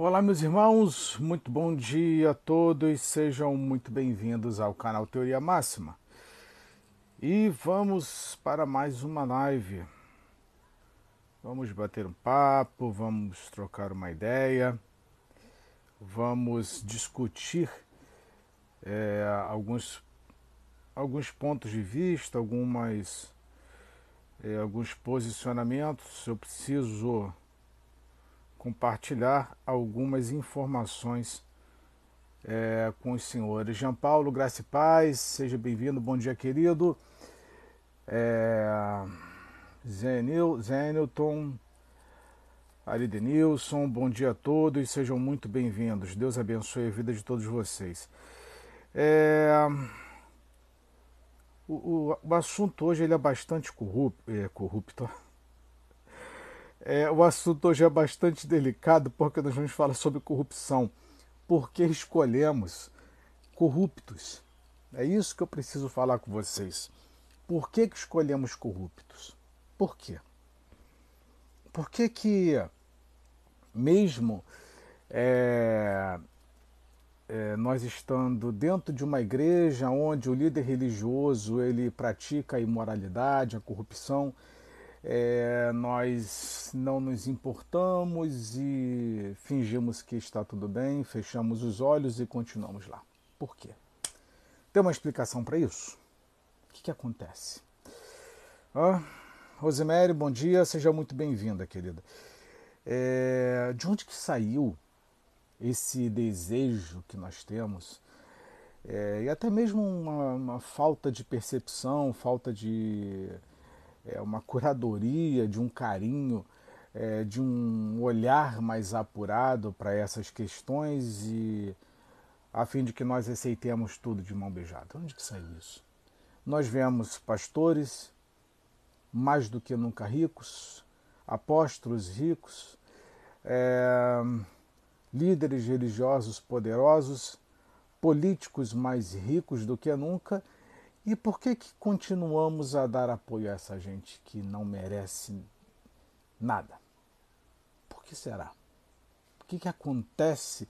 Olá, meus irmãos, muito bom dia a todos, sejam muito bem-vindos ao canal Teoria Máxima. E vamos para mais uma live. Vamos bater um papo, vamos trocar uma ideia, vamos discutir é, alguns, alguns pontos de vista, algumas, é, alguns posicionamentos. Eu preciso compartilhar algumas informações é, com os senhores. Jean Paulo, graça e paz, seja bem-vindo, bom dia, querido. É, Zenil, Zenilton, Aridenilson, bom dia a todos, sejam muito bem-vindos. Deus abençoe a vida de todos vocês. É, o, o, o, assunto hoje ele é bastante corrupto, é, corrupto é, o assunto hoje é bastante delicado porque nós vamos falar sobre corrupção. Por que escolhemos corruptos? É isso que eu preciso falar com vocês. Por que, que escolhemos corruptos? Por quê? Por que, que mesmo é, é, nós estando dentro de uma igreja onde o líder religioso ele pratica a imoralidade, a corrupção, é, nós não nos importamos e fingimos que está tudo bem, fechamos os olhos e continuamos lá. Por quê? Tem uma explicação para isso? O que, que acontece? Ah, Rosemary, bom dia, seja muito bem-vinda, querida. É, de onde que saiu esse desejo que nós temos? É, e até mesmo uma, uma falta de percepção, falta de é, uma curadoria, de um carinho, é, de um olhar mais apurado para essas questões e a fim de que nós aceitemos tudo de mão beijada. Onde que sai isso? Nós vemos pastores mais do que nunca ricos, apóstolos ricos, é, líderes religiosos poderosos, políticos mais ricos do que nunca e por que, que continuamos a dar apoio a essa gente que não merece nada? Por que será? O que, que acontece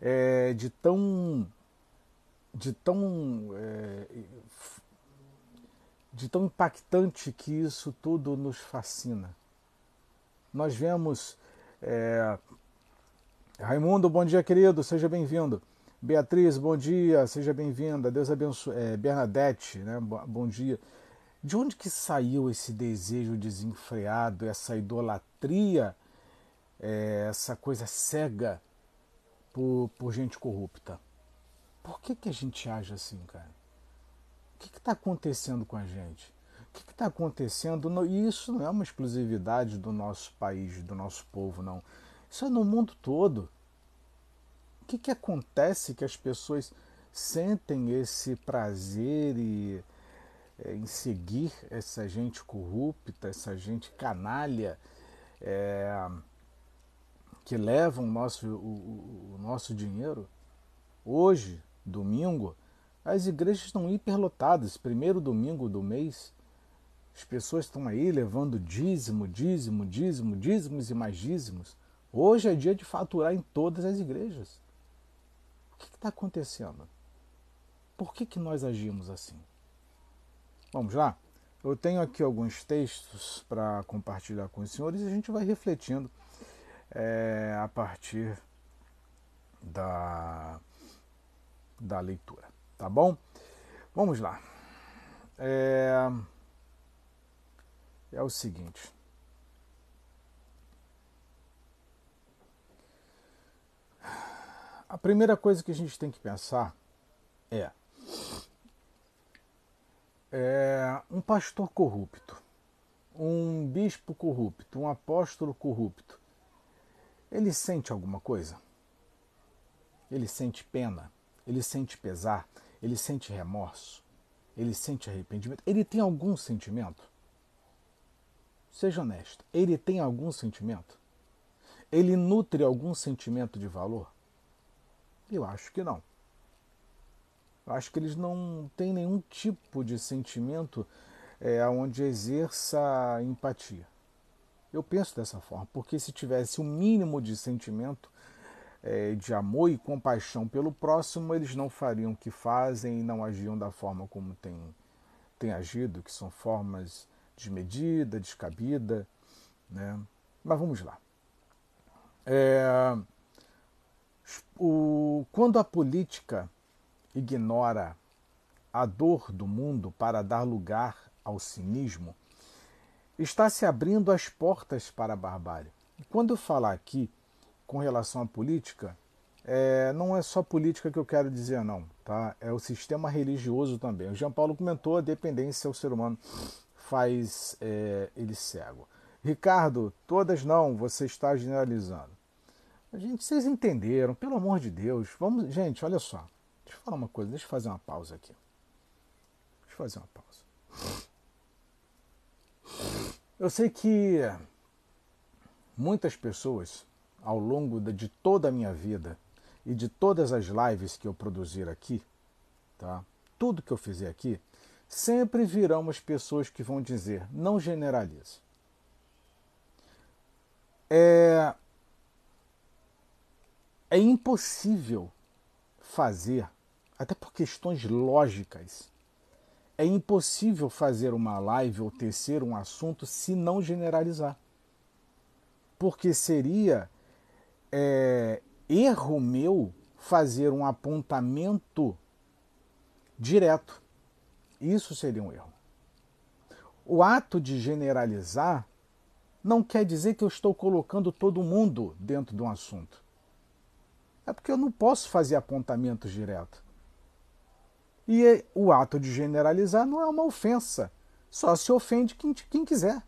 é, de tão de tão é, de tão impactante que isso tudo nos fascina? Nós vemos é, Raimundo, bom dia querido, seja bem-vindo. Beatriz, bom dia, seja bem-vinda. Deus abençoe. É, Bernadette, né? bom dia. De onde que saiu esse desejo desenfreado, essa idolatria, é, essa coisa cega por, por gente corrupta? Por que, que a gente age assim, cara? O que está acontecendo com a gente? O que está acontecendo? E isso não é uma exclusividade do nosso país, do nosso povo, não. Isso é no mundo todo que, que acontece que as pessoas sentem esse prazer e, é, em seguir essa gente corrupta, essa gente canalha, é, que levam o nosso, o, o nosso dinheiro? Hoje, domingo, as igrejas estão hiperlotadas, primeiro domingo do mês. As pessoas estão aí levando dízimo, dízimo, dízimo, dízimos e mais dízimos. Hoje é dia de faturar em todas as igrejas. O que está acontecendo? Por que, que nós agimos assim? Vamos lá? Eu tenho aqui alguns textos para compartilhar com os senhores e a gente vai refletindo é, a partir da, da leitura. Tá bom? Vamos lá. É, é o seguinte. A primeira coisa que a gente tem que pensar é, é um pastor corrupto, um bispo corrupto, um apóstolo corrupto. Ele sente alguma coisa? Ele sente pena? Ele sente pesar? Ele sente remorso? Ele sente arrependimento? Ele tem algum sentimento? Seja honesto, ele tem algum sentimento? Ele nutre algum sentimento de valor? Eu acho que não. Eu acho que eles não têm nenhum tipo de sentimento é, onde exerça empatia. Eu penso dessa forma, porque se tivesse o um mínimo de sentimento, é, de amor e compaixão pelo próximo, eles não fariam o que fazem e não agiam da forma como têm, têm agido, que são formas desmedida, descabida. Né? Mas vamos lá. É, o, quando a política ignora a dor do mundo para dar lugar ao cinismo, está se abrindo as portas para a barbárie. E quando eu falar aqui com relação à política, é, não é só política que eu quero dizer, não. Tá? É o sistema religioso também. O Jean Paulo comentou a dependência ao ser humano faz é, ele cego. Ricardo, todas não, você está generalizando. Gente, vocês entenderam, pelo amor de Deus. Vamos, gente, olha só. Deixa eu falar uma coisa, deixa eu fazer uma pausa aqui. Deixa eu fazer uma pausa. Eu sei que muitas pessoas, ao longo de toda a minha vida e de todas as lives que eu produzir aqui, tá? Tudo que eu fizer aqui, sempre virão as pessoas que vão dizer: não generalize. É, é impossível fazer, até por questões lógicas, é impossível fazer uma live ou tecer um assunto se não generalizar. Porque seria é, erro meu fazer um apontamento direto. Isso seria um erro. O ato de generalizar não quer dizer que eu estou colocando todo mundo dentro de um assunto. É porque eu não posso fazer apontamentos diretos. E o ato de generalizar não é uma ofensa. Só se ofende quem, quem quiser.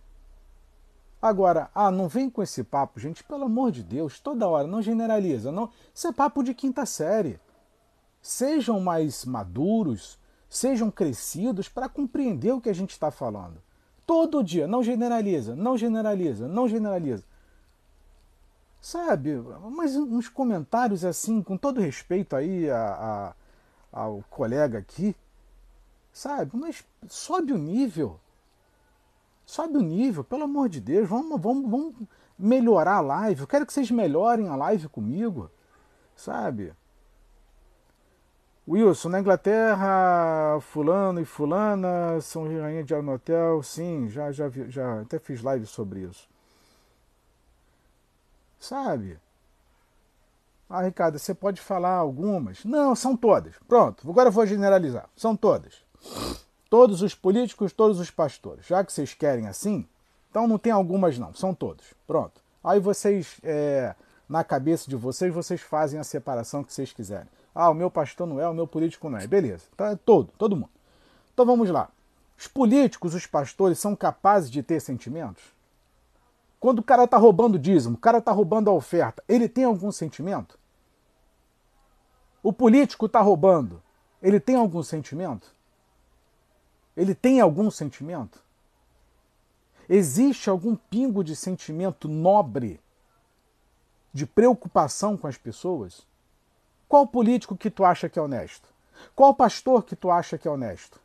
Agora, ah, não vem com esse papo, gente, pelo amor de Deus, toda hora, não generaliza. Não, isso é papo de quinta série. Sejam mais maduros, sejam crescidos para compreender o que a gente está falando. Todo dia, não generaliza, não generaliza, não generaliza. Sabe, mas uns comentários assim, com todo respeito aí a, a, ao colega aqui, sabe, mas sobe o nível. Sobe o nível, pelo amor de Deus, vamos, vamos, vamos melhorar a live. Eu quero que vocês melhorem a live comigo, sabe? Wilson, na Inglaterra, fulano e fulana são rainha de no hotel. Sim, já, já, já até fiz live sobre isso. Sabe? Ah, Ricardo, você pode falar algumas? Não, são todas. Pronto, agora eu vou generalizar. São todas. Todos os políticos, todos os pastores. Já que vocês querem assim, então não tem algumas não, são todos. Pronto. Aí vocês, é, na cabeça de vocês, vocês fazem a separação que vocês quiserem. Ah, o meu pastor não é, o meu político não é. Beleza, tá, todo, todo mundo. Então vamos lá. Os políticos, os pastores, são capazes de ter sentimentos? Quando o cara está roubando dízimo, o cara está roubando a oferta, ele tem algum sentimento? O político está roubando, ele tem algum sentimento? Ele tem algum sentimento? Existe algum pingo de sentimento nobre, de preocupação com as pessoas? Qual político que tu acha que é honesto? Qual pastor que tu acha que é honesto?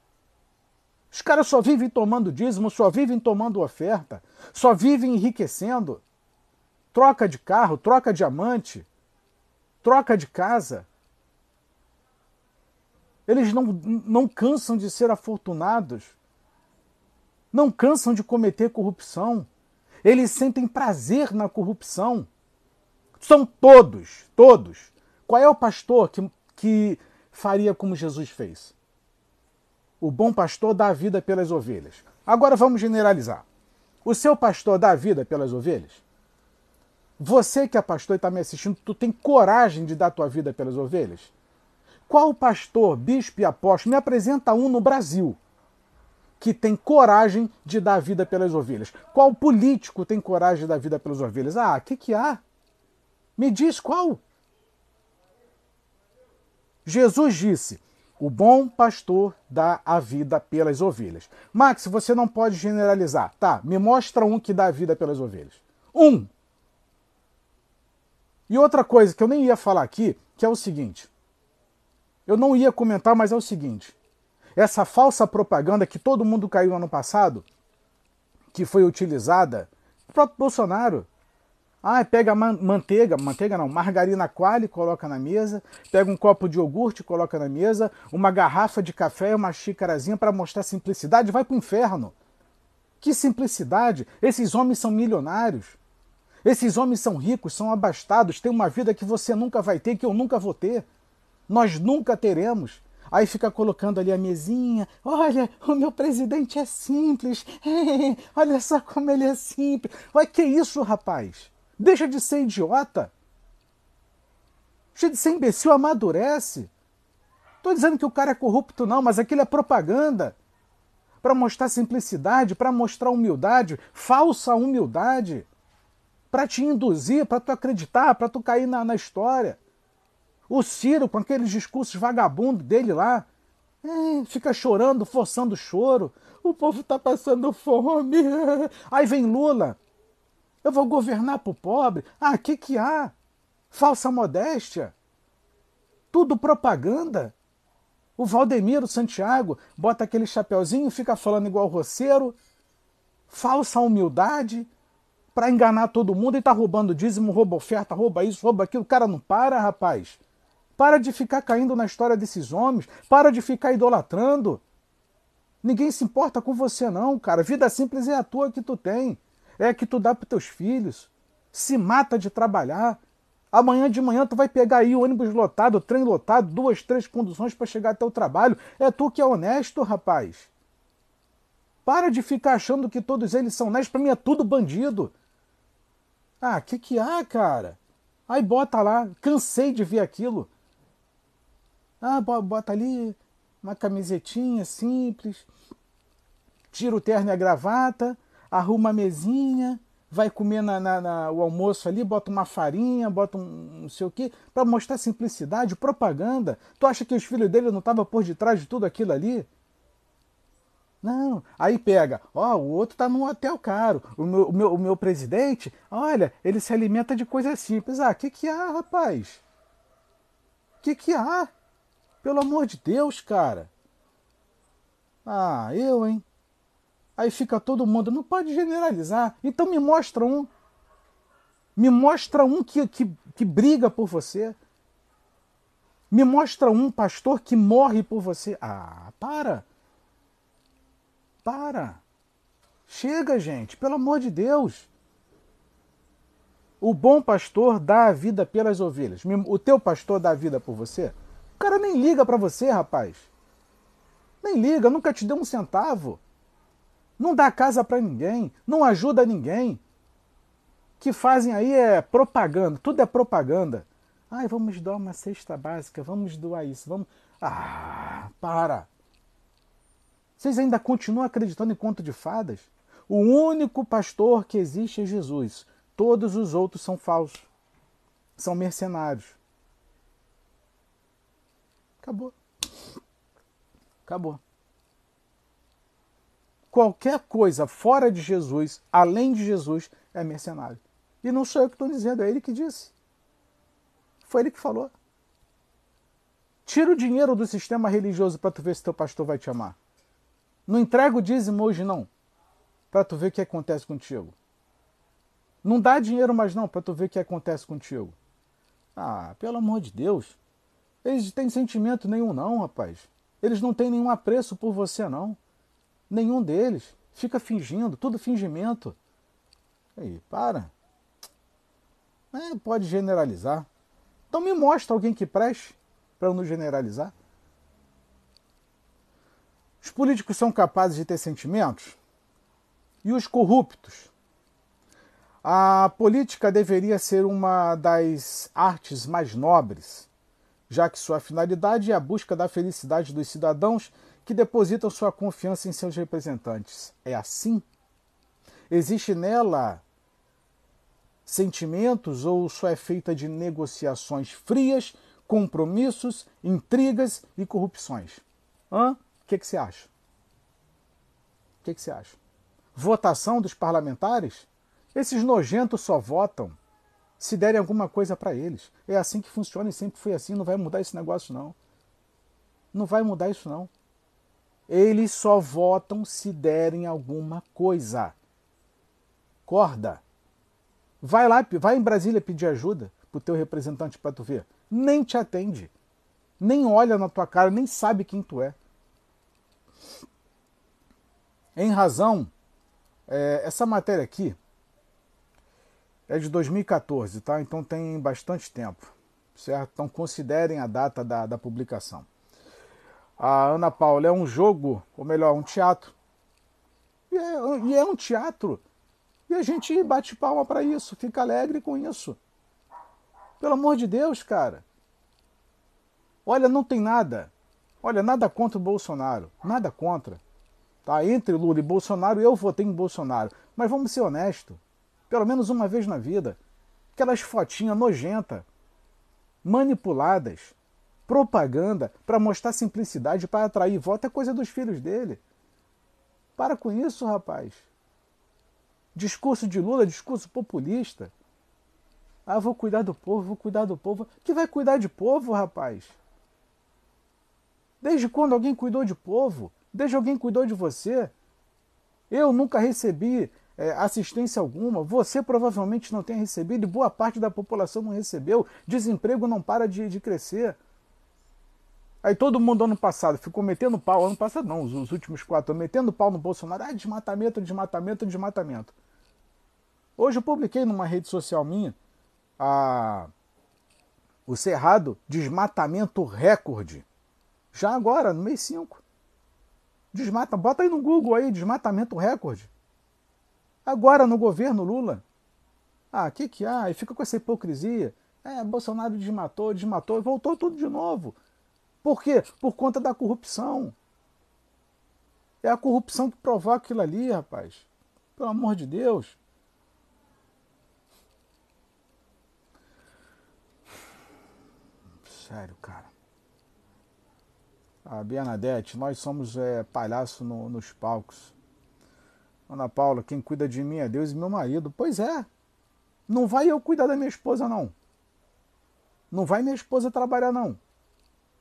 Os caras só vivem tomando dízimo, só vivem tomando oferta, só vivem enriquecendo. Troca de carro, troca diamante, troca de casa. Eles não, não cansam de ser afortunados, não cansam de cometer corrupção. Eles sentem prazer na corrupção. São todos, todos qual é o pastor que, que faria como Jesus fez? O bom pastor dá a vida pelas ovelhas. Agora vamos generalizar. O seu pastor dá a vida pelas ovelhas? Você que é pastor e está me assistindo, tu tem coragem de dar tua vida pelas ovelhas? Qual pastor, bispo e apóstolo, me apresenta um no Brasil que tem coragem de dar a vida pelas ovelhas? Qual político tem coragem de dar a vida pelas ovelhas? Ah, o que, que há? Me diz qual? Jesus disse: O bom pastor dá a vida pelas ovelhas. Max, você não pode generalizar. Tá, me mostra um que dá a vida pelas ovelhas. Um. E outra coisa que eu nem ia falar aqui, que é o seguinte. Eu não ia comentar, mas é o seguinte. Essa falsa propaganda que todo mundo caiu ano passado, que foi utilizada, o próprio Bolsonaro. Ah, pega manteiga, manteiga não, margarina quali, coloca na mesa, pega um copo de iogurte, coloca na mesa, uma garrafa de café e uma xícarazinha para mostrar simplicidade, vai para o inferno. Que simplicidade! Esses homens são milionários. Esses homens são ricos, são abastados, têm uma vida que você nunca vai ter, que eu nunca vou ter. Nós nunca teremos. Aí fica colocando ali a mesinha. Olha, o meu presidente é simples. olha só como ele é simples. Olha que isso, rapaz? Deixa de ser idiota. Deixa de ser imbecil, amadurece. Estou dizendo que o cara é corrupto, não, mas aquilo é propaganda. Para mostrar simplicidade, para mostrar humildade, falsa humildade. Para te induzir, para tu acreditar, para tu cair na, na história. O Ciro, com aqueles discursos vagabundos dele lá, é, fica chorando, forçando o choro. O povo está passando fome. Aí vem Lula. Eu vou governar para o pobre. Ah, o que, que há? Falsa modéstia. Tudo propaganda. O Valdemiro Santiago bota aquele chapeuzinho, fica falando igual roceiro. Falsa humildade para enganar todo mundo e tá roubando dízimo, rouba oferta, rouba isso, rouba aquilo. O cara não para, rapaz. Para de ficar caindo na história desses homens. Para de ficar idolatrando. Ninguém se importa com você, não, cara. Vida simples é a tua que tu tem. É que tu dá para teus filhos. Se mata de trabalhar. Amanhã de manhã tu vai pegar aí o ônibus lotado, o trem lotado, duas, três conduções para chegar até o trabalho. É tu que é honesto, rapaz. Para de ficar achando que todos eles são honestos. Para mim é tudo bandido. Ah, que que há, cara? Aí bota lá. Cansei de ver aquilo. Ah, bota ali uma camisetinha simples, tira o terno e a gravata, arruma a mesinha, vai comer na, na, na, o almoço ali, bota uma farinha, bota um não sei o quê, para mostrar simplicidade, propaganda. Tu acha que os filhos dele não estavam por detrás de tudo aquilo ali? Não. Aí pega, ó, o outro tá num hotel caro. O meu, o meu, o meu presidente, olha, ele se alimenta de coisas simples. Ah, que que há, rapaz? Que que há? Pelo amor de Deus, cara. Ah, eu, hein? Aí fica todo mundo, não pode generalizar. Então me mostra um. Me mostra um que, que, que briga por você. Me mostra um pastor que morre por você. Ah, para. Para. Chega, gente, pelo amor de Deus. O bom pastor dá a vida pelas ovelhas. O teu pastor dá a vida por você? O cara nem liga para você, rapaz. Nem liga, nunca te deu um centavo. Não dá casa para ninguém, não ajuda ninguém. O que fazem aí é propaganda, tudo é propaganda. Ai, vamos doar uma cesta básica, vamos doar isso, vamos. Ah, para! Vocês ainda continuam acreditando em conto de fadas? O único pastor que existe é Jesus. Todos os outros são falsos. São mercenários. Acabou. Acabou. Qualquer coisa fora de Jesus, além de Jesus, é mercenário. E não sou eu que estou dizendo, é ele que disse. Foi ele que falou. Tira o dinheiro do sistema religioso para tu ver se teu pastor vai te amar. Não entrega o dízimo hoje não, para tu ver o que acontece contigo. Não dá dinheiro mais não, para tu ver o que acontece contigo. Ah, pelo amor de Deus. Eles têm sentimento nenhum, não, rapaz. Eles não têm nenhum apreço por você, não. Nenhum deles. Fica fingindo, tudo fingimento. Aí, para. É, pode generalizar. Então me mostra alguém que preste para não generalizar. Os políticos são capazes de ter sentimentos? E os corruptos? A política deveria ser uma das artes mais nobres já que sua finalidade é a busca da felicidade dos cidadãos que depositam sua confiança em seus representantes. É assim? Existe nela sentimentos ou só é feita de negociações frias, compromissos, intrigas e corrupções? Hã? O que, que você acha? O que, que você acha? Votação dos parlamentares? Esses nojentos só votam se derem alguma coisa para eles. É assim que funciona e sempre foi assim, não vai mudar esse negócio não. Não vai mudar isso não. Eles só votam se derem alguma coisa. Corda. Vai lá, vai em Brasília pedir ajuda pro teu representante para tu ver. Nem te atende. Nem olha na tua cara, nem sabe quem tu é. Em razão, é, essa matéria aqui é de 2014, tá? Então tem bastante tempo, certo? Então considerem a data da, da publicação. A Ana Paula é um jogo, ou melhor, um teatro. E é, e é um teatro. E a gente bate palma para isso, fica alegre com isso. Pelo amor de Deus, cara. Olha, não tem nada. Olha, nada contra o Bolsonaro. Nada contra. Tá? Entre Lula e Bolsonaro, eu votei em Bolsonaro. Mas vamos ser honestos. Pelo menos uma vez na vida. Aquelas fotinhas nojentas, manipuladas, propaganda para mostrar simplicidade, para atrair voto, é coisa dos filhos dele. Para com isso, rapaz. Discurso de Lula, discurso populista. Ah, vou cuidar do povo, vou cuidar do povo. Que vai cuidar de povo, rapaz? Desde quando alguém cuidou de povo? Desde alguém cuidou de você? Eu nunca recebi é, assistência alguma. Você provavelmente não tem recebido boa parte da população não recebeu. Desemprego não para de, de crescer. Aí todo mundo ano passado ficou metendo pau, ano passado não, os, os últimos quatro, metendo pau no Bolsonaro. Ah, desmatamento, desmatamento, desmatamento. Hoje eu publiquei numa rede social minha a, o Cerrado desmatamento recorde. Já agora, no mês 5. Desmata, bota aí no Google aí, desmatamento recorde. Agora no governo Lula. Ah, que que há? E fica com essa hipocrisia. É, Bolsonaro desmatou, desmatou, e voltou tudo de novo. Por quê? Por conta da corrupção. É a corrupção que provoca aquilo ali, rapaz. Pelo amor de Deus. Sério, cara. A Bernadette, nós somos é, palhaço no, nos palcos. Ana Paula, quem cuida de mim é Deus e meu marido. Pois é. Não vai eu cuidar da minha esposa, não. Não vai minha esposa trabalhar, não.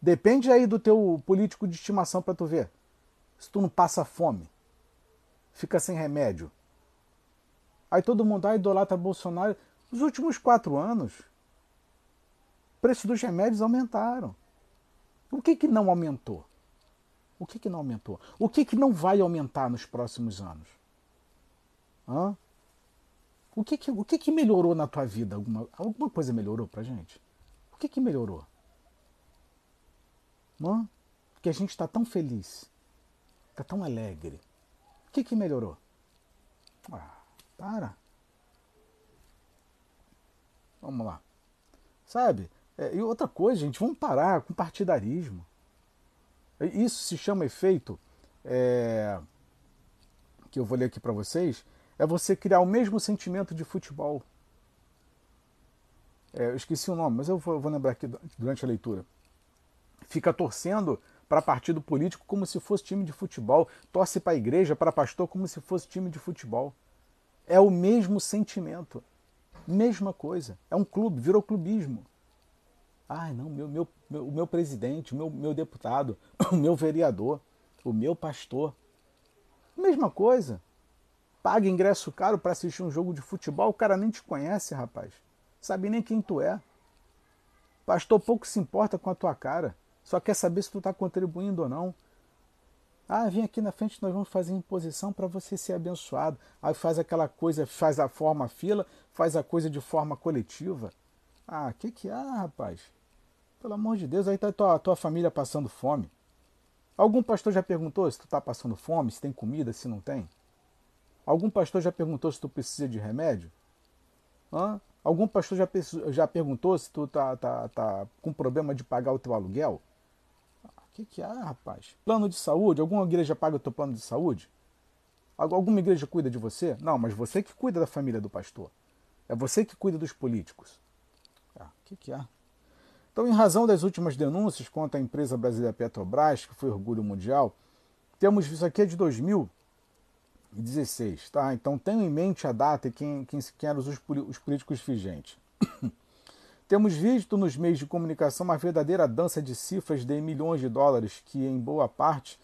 Depende aí do teu político de estimação para tu ver. Se tu não passa fome, fica sem remédio. Aí todo mundo, ah, idolatra Bolsonaro. Nos últimos quatro anos, preço dos remédios aumentaram. O que, que não aumentou? O que, que não aumentou? O que, que não vai aumentar nos próximos anos? Hã? O, que, que, o que, que melhorou na tua vida? Alguma, alguma coisa melhorou pra gente? O que, que melhorou? Hã? Porque a gente está tão feliz, está tão alegre. O que, que melhorou? Ah, para. Vamos lá. Sabe? É, e outra coisa, gente, vamos parar com partidarismo. Isso se chama efeito, é, que eu vou ler aqui para vocês, é você criar o mesmo sentimento de futebol. É, eu esqueci o nome, mas eu vou, vou lembrar aqui durante a leitura. Fica torcendo para partido político como se fosse time de futebol, torce para a igreja, para pastor como se fosse time de futebol. É o mesmo sentimento, mesma coisa. É um clube, virou clubismo. Ah, não, meu, meu, meu, o meu presidente, o meu, meu deputado, o meu vereador, o meu pastor. Mesma coisa. Paga ingresso caro para assistir um jogo de futebol, o cara nem te conhece, rapaz. Sabe nem quem tu é. Pastor pouco se importa com a tua cara. Só quer saber se tu está contribuindo ou não. Ah, vem aqui na frente, nós vamos fazer imposição para você ser abençoado. Aí faz aquela coisa, faz a forma fila, faz a coisa de forma coletiva. Ah, que que há, rapaz? Pelo amor de Deus, aí tá tua, tua família passando fome. Algum pastor já perguntou se tu está passando fome, se tem comida, se não tem? Algum pastor já perguntou se tu precisa de remédio? Hã? Algum pastor já, já perguntou se tu tá, tá, tá com problema de pagar o teu aluguel? Que, que há, rapaz? Plano de saúde? Alguma igreja paga o teu plano de saúde? Alguma igreja cuida de você? Não, mas você que cuida da família do pastor. É você que cuida dos políticos. Ah, que, que há? Então, em razão das últimas denúncias contra a empresa brasileira Petrobras, que foi orgulho mundial, temos isso aqui é de 2016, tá? Então, tenham em mente a data e quem, quem, quem eram os, os políticos vigentes. temos visto nos meios de comunicação uma verdadeira dança de cifras de milhões de dólares que, em boa parte,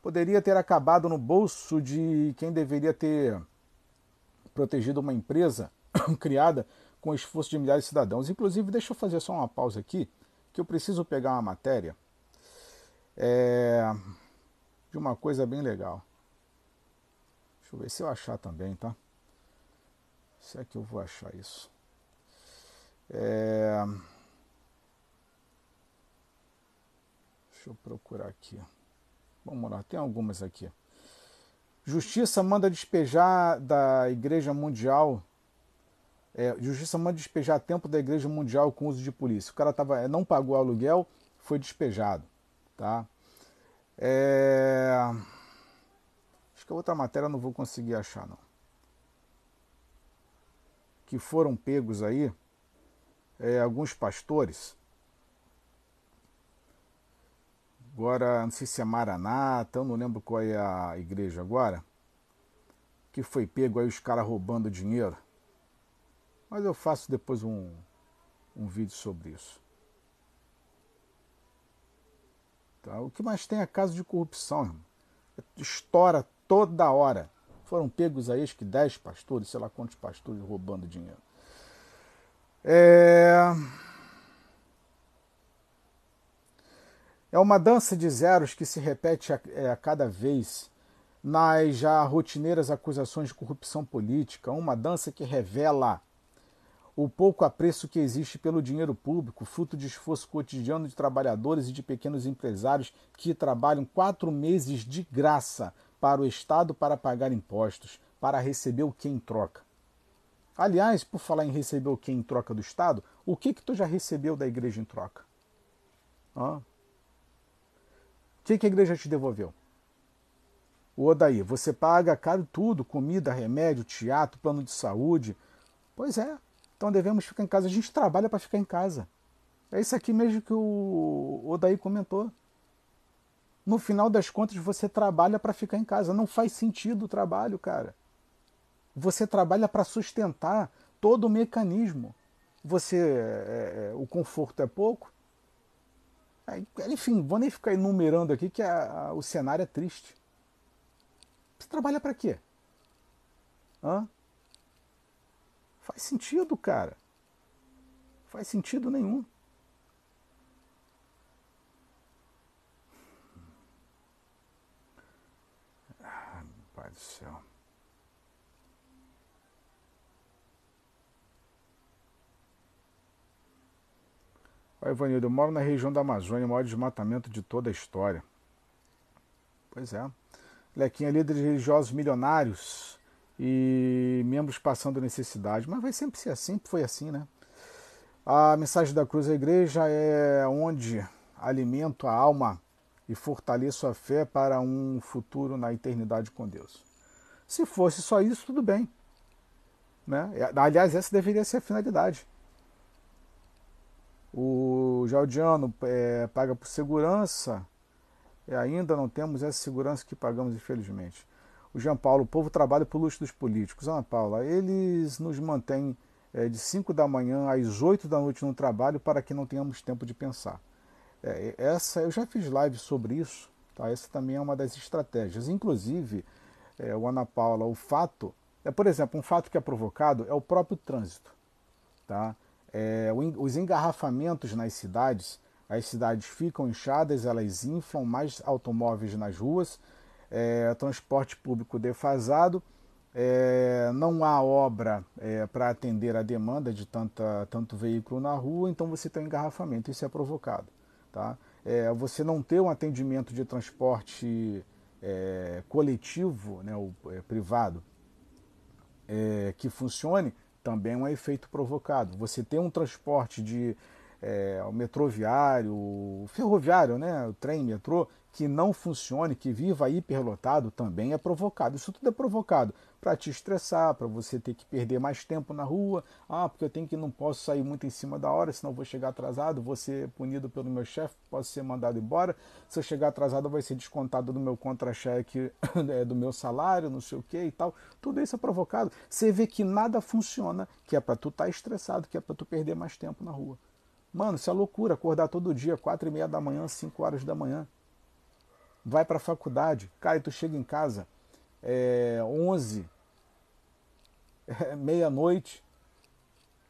poderia ter acabado no bolso de quem deveria ter protegido uma empresa criada com o esforço de milhares de cidadãos. Inclusive, deixa eu fazer só uma pausa aqui, que eu preciso pegar uma matéria é, de uma coisa bem legal. Deixa eu ver se eu achar também, tá? Se é que eu vou achar isso. É... Deixa eu procurar aqui. Vamos lá, tem algumas aqui. Justiça manda despejar da Igreja Mundial. É, Justiça manda despejar tempo da Igreja Mundial com uso de polícia. O cara tava, é, não pagou aluguel, foi despejado. Tá? É... Acho que a outra matéria não vou conseguir achar, não. Que foram pegos aí é, alguns pastores Agora, não sei se é Maranata, eu não lembro qual é a igreja agora, que foi pego aí os caras roubando dinheiro. Mas eu faço depois um, um vídeo sobre isso. Tá? O que mais tem é caso de corrupção, irmão. Estoura toda hora. Foram pegos aí, acho que 10 pastores, sei lá quantos pastores roubando dinheiro. É... É uma dança de zeros que se repete a, é, a cada vez nas já rotineiras acusações de corrupção política, uma dança que revela o pouco apreço que existe pelo dinheiro público, fruto de esforço cotidiano de trabalhadores e de pequenos empresários que trabalham quatro meses de graça para o Estado para pagar impostos, para receber o que em troca. Aliás, por falar em receber o que em troca do Estado, o que que tu já recebeu da igreja em troca? O que, que a igreja te devolveu? O Odaí, você paga caro tudo, comida, remédio, teatro, plano de saúde. Pois é, então devemos ficar em casa. A gente trabalha para ficar em casa. É isso aqui mesmo que o Odaí comentou. No final das contas, você trabalha para ficar em casa. Não faz sentido o trabalho, cara. Você trabalha para sustentar todo o mecanismo. Você, é, é, o conforto é pouco, enfim, vou nem ficar enumerando aqui que a, a, o cenário é triste. Você trabalha para quê? Hã? Faz sentido, cara. Faz sentido nenhum. Ah, pai do céu. Olha, Ivanildo, eu moro na região da Amazônia, o maior desmatamento de toda a história. Pois é. Lequinha, líderes religiosos milionários e membros passando necessidade. Mas vai sempre ser assim, foi assim, né? A mensagem da cruz da igreja é onde alimento a alma e fortaleço a fé para um futuro na eternidade com Deus. Se fosse só isso, tudo bem. Né? Aliás, essa deveria ser a finalidade. O Jaldiano é, paga por segurança, ainda não temos essa segurança que pagamos, infelizmente. O Jean Paulo, o povo trabalha por luxo dos políticos. Ana Paula, eles nos mantêm é, de 5 da manhã às 8 da noite no trabalho para que não tenhamos tempo de pensar. É, essa Eu já fiz live sobre isso, tá? essa também é uma das estratégias. Inclusive, é, o Ana Paula, o fato, é, por exemplo, um fato que é provocado é o próprio trânsito. Tá? É, os engarrafamentos nas cidades, as cidades ficam inchadas, elas inflam mais automóveis nas ruas, é, transporte público defasado, é, não há obra é, para atender a demanda de tanta, tanto veículo na rua, então você tem um engarrafamento, isso é provocado. Tá? É, você não ter um atendimento de transporte é, coletivo, né, o, é, privado, que funcione, também é um efeito provocado. Você tem um transporte de é, metroviário, ferroviário, né, o trem, metrô, que não funcione, que viva hiperlotado, também é provocado. Isso tudo é provocado para te estressar, para você ter que perder mais tempo na rua. Ah, porque eu tenho que não posso sair muito em cima da hora, senão vou chegar atrasado, vou ser punido pelo meu chefe, posso ser mandado embora. Se eu chegar atrasado, vai ser descontado do meu contra-cheque, é, do meu salário, não sei o que e tal. Tudo isso é provocado. Você vê que nada funciona, que é para tu estar tá estressado, que é para tu perder mais tempo na rua. Mano, isso é loucura, acordar todo dia, quatro e meia da manhã, cinco horas da manhã. Vai para a faculdade, cara, e tu chega em casa é, onze, é, meia-noite,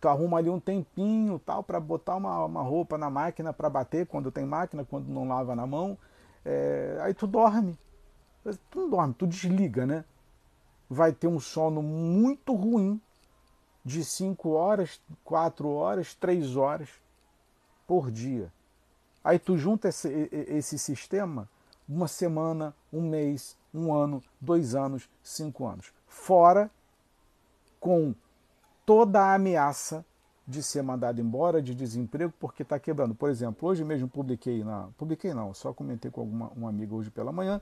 tu arruma ali um tempinho tal para botar uma, uma roupa na máquina para bater quando tem máquina, quando não lava na mão. É, aí tu dorme. Tu não dorme, tu desliga, né? Vai ter um sono muito ruim de 5 horas, 4 horas, 3 horas por dia. Aí tu junta esse, esse sistema uma semana, um mês, um ano, dois anos, cinco anos. Fora com toda a ameaça de ser mandado embora, de desemprego, porque está quebrando. Por exemplo, hoje mesmo publiquei na. Publiquei não, só comentei com alguma uma amiga hoje pela manhã.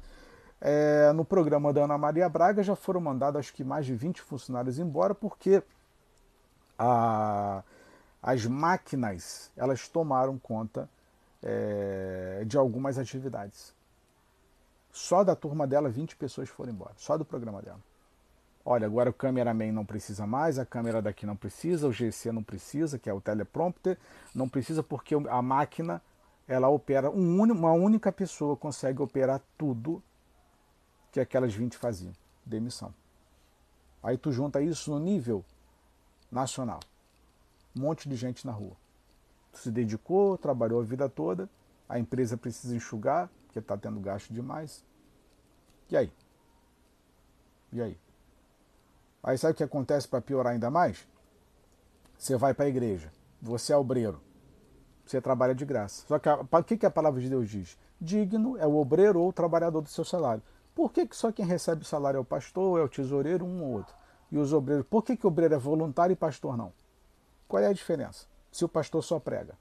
É, no programa da Ana Maria Braga já foram mandados acho que mais de 20 funcionários embora, porque a, as máquinas elas tomaram conta é, de algumas atividades. Só da turma dela, 20 pessoas foram embora, só do programa dela. Olha, agora o cameraman não precisa mais, a câmera daqui não precisa, o GC não precisa, que é o teleprompter, não precisa porque a máquina ela opera, um, uma única pessoa consegue operar tudo que aquelas 20 faziam. Demissão. Aí tu junta isso no nível nacional. Um monte de gente na rua. Tu se dedicou, trabalhou a vida toda, a empresa precisa enxugar, porque está tendo gasto demais. E aí? E aí? Aí sabe o que acontece para piorar ainda mais? Você vai para a igreja, você é obreiro, você trabalha de graça. Só que o que, que a palavra de Deus diz? Digno é o obreiro ou o trabalhador do seu salário. Por que, que só quem recebe salário é o pastor, é o tesoureiro, um ou outro? E os obreiros, por que, que o obreiro é voluntário e pastor não? Qual é a diferença? Se o pastor só prega.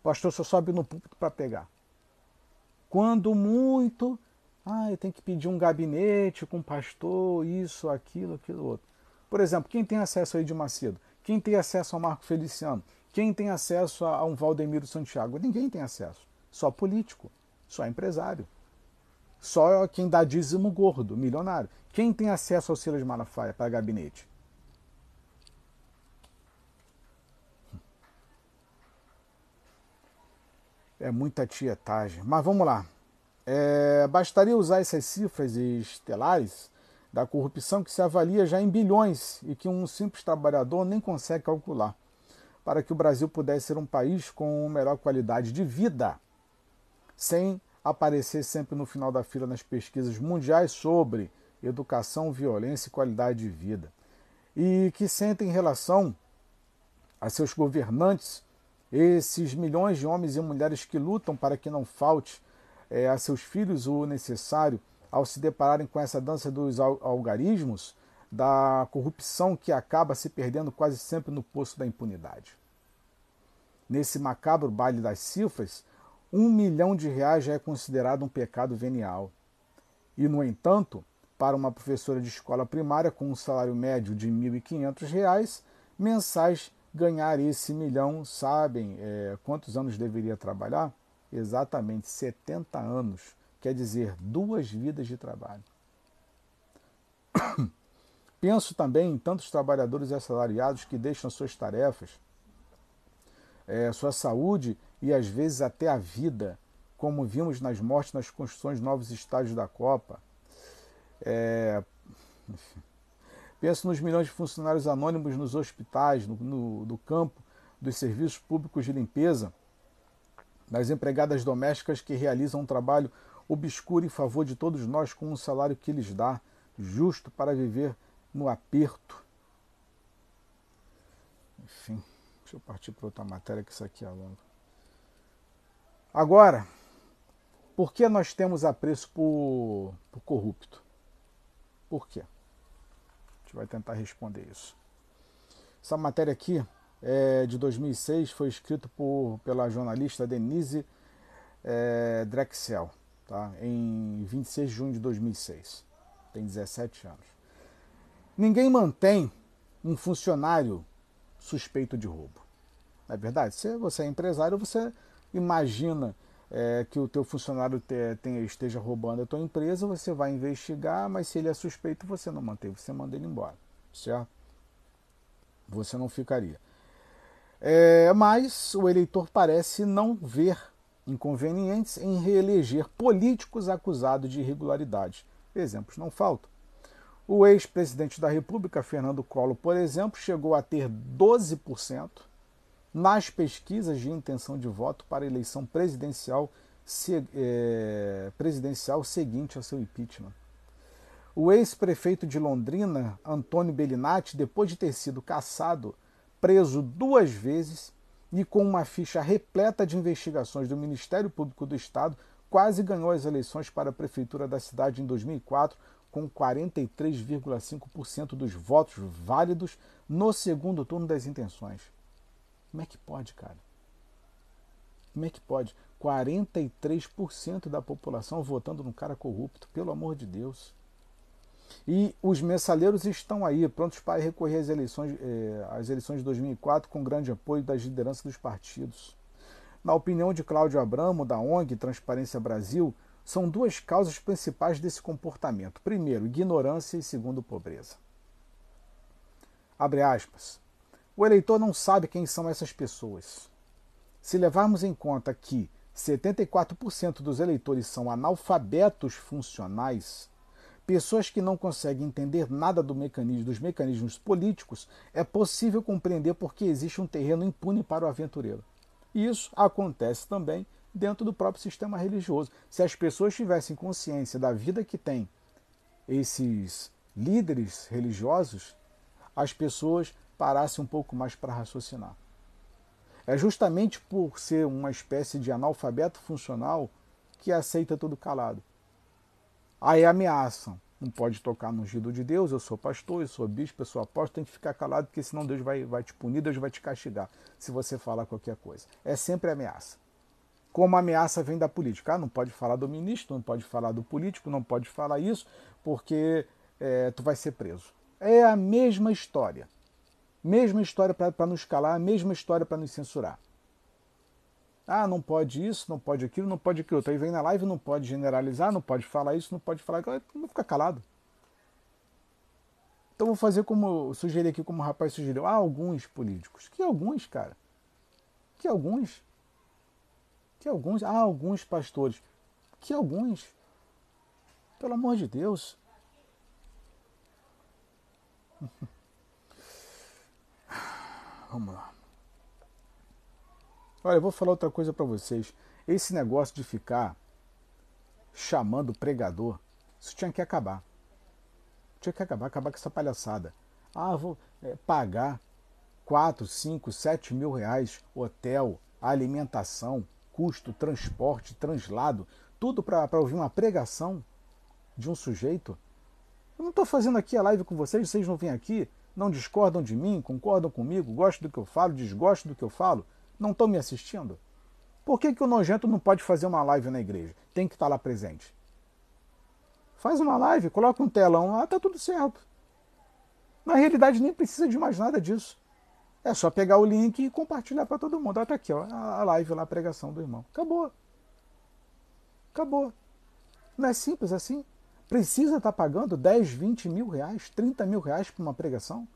O pastor só sobe no púlpito para pegar. Quando muito, ah, eu tenho que pedir um gabinete com pastor, isso, aquilo, aquilo outro. Por exemplo, quem tem acesso aí de Macedo? Quem tem acesso ao Marco Feliciano? Quem tem acesso a um Valdemiro Santiago? Ninguém tem acesso. Só político, só empresário. Só quem dá dízimo gordo, milionário. Quem tem acesso ao Silas Malafaia para gabinete? É muita tietagem. Mas vamos lá. É, bastaria usar essas cifras estelares da corrupção que se avalia já em bilhões e que um simples trabalhador nem consegue calcular, para que o Brasil pudesse ser um país com melhor qualidade de vida, sem aparecer sempre no final da fila nas pesquisas mundiais sobre educação, violência e qualidade de vida. E que sentem em relação a seus governantes esses milhões de homens e mulheres que lutam para que não falte é, a seus filhos o necessário ao se depararem com essa dança dos algarismos, da corrupção que acaba se perdendo quase sempre no poço da impunidade. Nesse macabro baile das cifras, um milhão de reais já é considerado um pecado venial. E, no entanto, para uma professora de escola primária com um salário médio de R$ 1.500 mensais, ganhar esse milhão, sabem é, quantos anos deveria trabalhar? Exatamente 70 anos, quer dizer, duas vidas de trabalho. Penso também em tantos trabalhadores assalariados que deixam suas tarefas, é, sua saúde e às vezes até a vida, como vimos nas mortes nas construções de novos estádios da Copa. É, Penso nos milhões de funcionários anônimos nos hospitais, no, no, no campo dos serviços públicos de limpeza, nas empregadas domésticas que realizam um trabalho obscuro em favor de todos nós com um salário que lhes dá, justo para viver no aperto. Enfim, deixa eu partir para outra matéria que isso aqui é longo. Agora, por que nós temos apreço por, por corrupto? Por quê? A gente vai tentar responder isso. Essa matéria aqui é de 2006, foi escrito por, pela jornalista Denise é, Drexel, tá? em 26 de junho de 2006. Tem 17 anos. Ninguém mantém um funcionário suspeito de roubo. Não é verdade? Se você é empresário, você imagina é, que o teu funcionário te, tenha, esteja roubando a tua empresa, você vai investigar, mas se ele é suspeito, você não mantém, você manda ele embora, certo? Você não ficaria. É, mas o eleitor parece não ver inconvenientes em reeleger políticos acusados de irregularidades. Exemplos não faltam. O ex-presidente da República, Fernando Collor, por exemplo, chegou a ter 12% nas pesquisas de intenção de voto para a eleição presidencial, se, é, presidencial seguinte ao seu impeachment. O ex-prefeito de Londrina, Antônio Bellinati, depois de ter sido caçado, preso duas vezes e com uma ficha repleta de investigações do Ministério Público do Estado, quase ganhou as eleições para a prefeitura da cidade em 2004 com 43,5% dos votos válidos no segundo turno das intenções. Como é que pode, cara? Como é que pode? 43% da população votando num cara corrupto, pelo amor de Deus. E os mensaleiros estão aí, prontos para recorrer às eleições, eh, às eleições de 2004 com grande apoio das lideranças dos partidos. Na opinião de Cláudio Abramo, da ONG Transparência Brasil, são duas causas principais desse comportamento. Primeiro, ignorância e segundo, pobreza. Abre aspas. O eleitor não sabe quem são essas pessoas. Se levarmos em conta que 74% dos eleitores são analfabetos funcionais, pessoas que não conseguem entender nada do mecanismo, dos mecanismos políticos, é possível compreender por que existe um terreno impune para o aventureiro. Isso acontece também dentro do próprio sistema religioso. Se as pessoas tivessem consciência da vida que tem esses líderes religiosos, as pessoas parassem um pouco mais para raciocinar. É justamente por ser uma espécie de analfabeto funcional que aceita tudo calado. Aí ameaçam. Não pode tocar no ungido de Deus, eu sou pastor, eu sou bispo, eu sou apóstolo, tem que ficar calado, porque senão Deus vai, vai te punir, Deus vai te castigar se você falar qualquer coisa. É sempre ameaça como a ameaça vem da política. Ah, não pode falar do ministro, não pode falar do político, não pode falar isso, porque é, tu vai ser preso. É a mesma história. Mesma história para nos calar, mesma história para nos censurar. Ah, não pode isso, não pode aquilo, não pode aquilo. Aí vem na live, não pode generalizar, não pode falar isso, não pode falar aquilo. Não fica calado. Então vou fazer como sugeri aqui, como o rapaz sugeriu. Há alguns políticos. Que alguns, cara? Que alguns? Que alguns, há alguns pastores, que alguns, pelo amor de Deus. Vamos lá. Olha, eu vou falar outra coisa para vocês. Esse negócio de ficar chamando pregador, isso tinha que acabar. Tinha que acabar, acabar com essa palhaçada. Ah, vou é, pagar 4, 5, 7 mil reais hotel, alimentação, custo, transporte, translado, tudo para ouvir uma pregação de um sujeito. Eu não estou fazendo aqui a live com vocês, vocês não vêm aqui, não discordam de mim, concordam comigo, gostam do que eu falo, desgostam do que eu falo, não estão me assistindo? Por que, que o nojento não pode fazer uma live na igreja? Tem que estar tá lá presente. Faz uma live, coloca um telão lá, tá tudo certo. Na realidade, nem precisa de mais nada disso. É só pegar o link e compartilhar para todo mundo. Olha tá aqui, ó, a live lá, a pregação do irmão. Acabou. Acabou. Não é simples assim? Precisa estar tá pagando 10, 20 mil reais, 30 mil reais por uma pregação?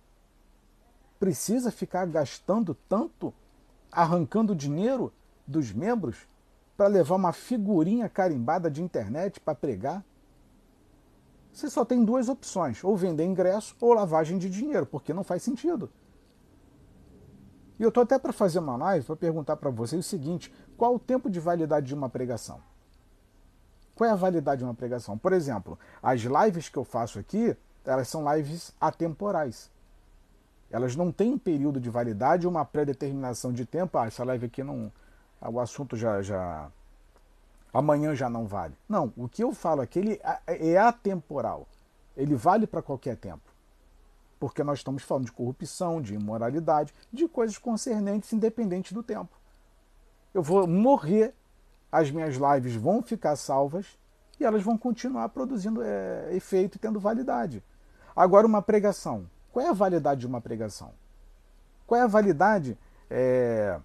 Precisa ficar gastando tanto, arrancando dinheiro dos membros para levar uma figurinha carimbada de internet para pregar? Você só tem duas opções: ou vender ingresso ou lavagem de dinheiro, porque não faz sentido. E eu estou até para fazer uma live para perguntar para vocês o seguinte: qual o tempo de validade de uma pregação? Qual é a validade de uma pregação? Por exemplo, as lives que eu faço aqui, elas são lives atemporais. Elas não têm um período de validade, uma pré-determinação de tempo. Ah, essa live aqui não. O assunto já, já. Amanhã já não vale. Não, o que eu falo aqui ele é, é atemporal. Ele vale para qualquer tempo porque nós estamos falando de corrupção, de imoralidade, de coisas concernentes independente do tempo. Eu vou morrer, as minhas lives vão ficar salvas e elas vão continuar produzindo é, efeito e tendo validade. Agora, uma pregação. Qual é a validade de uma pregação? Qual é a validade é,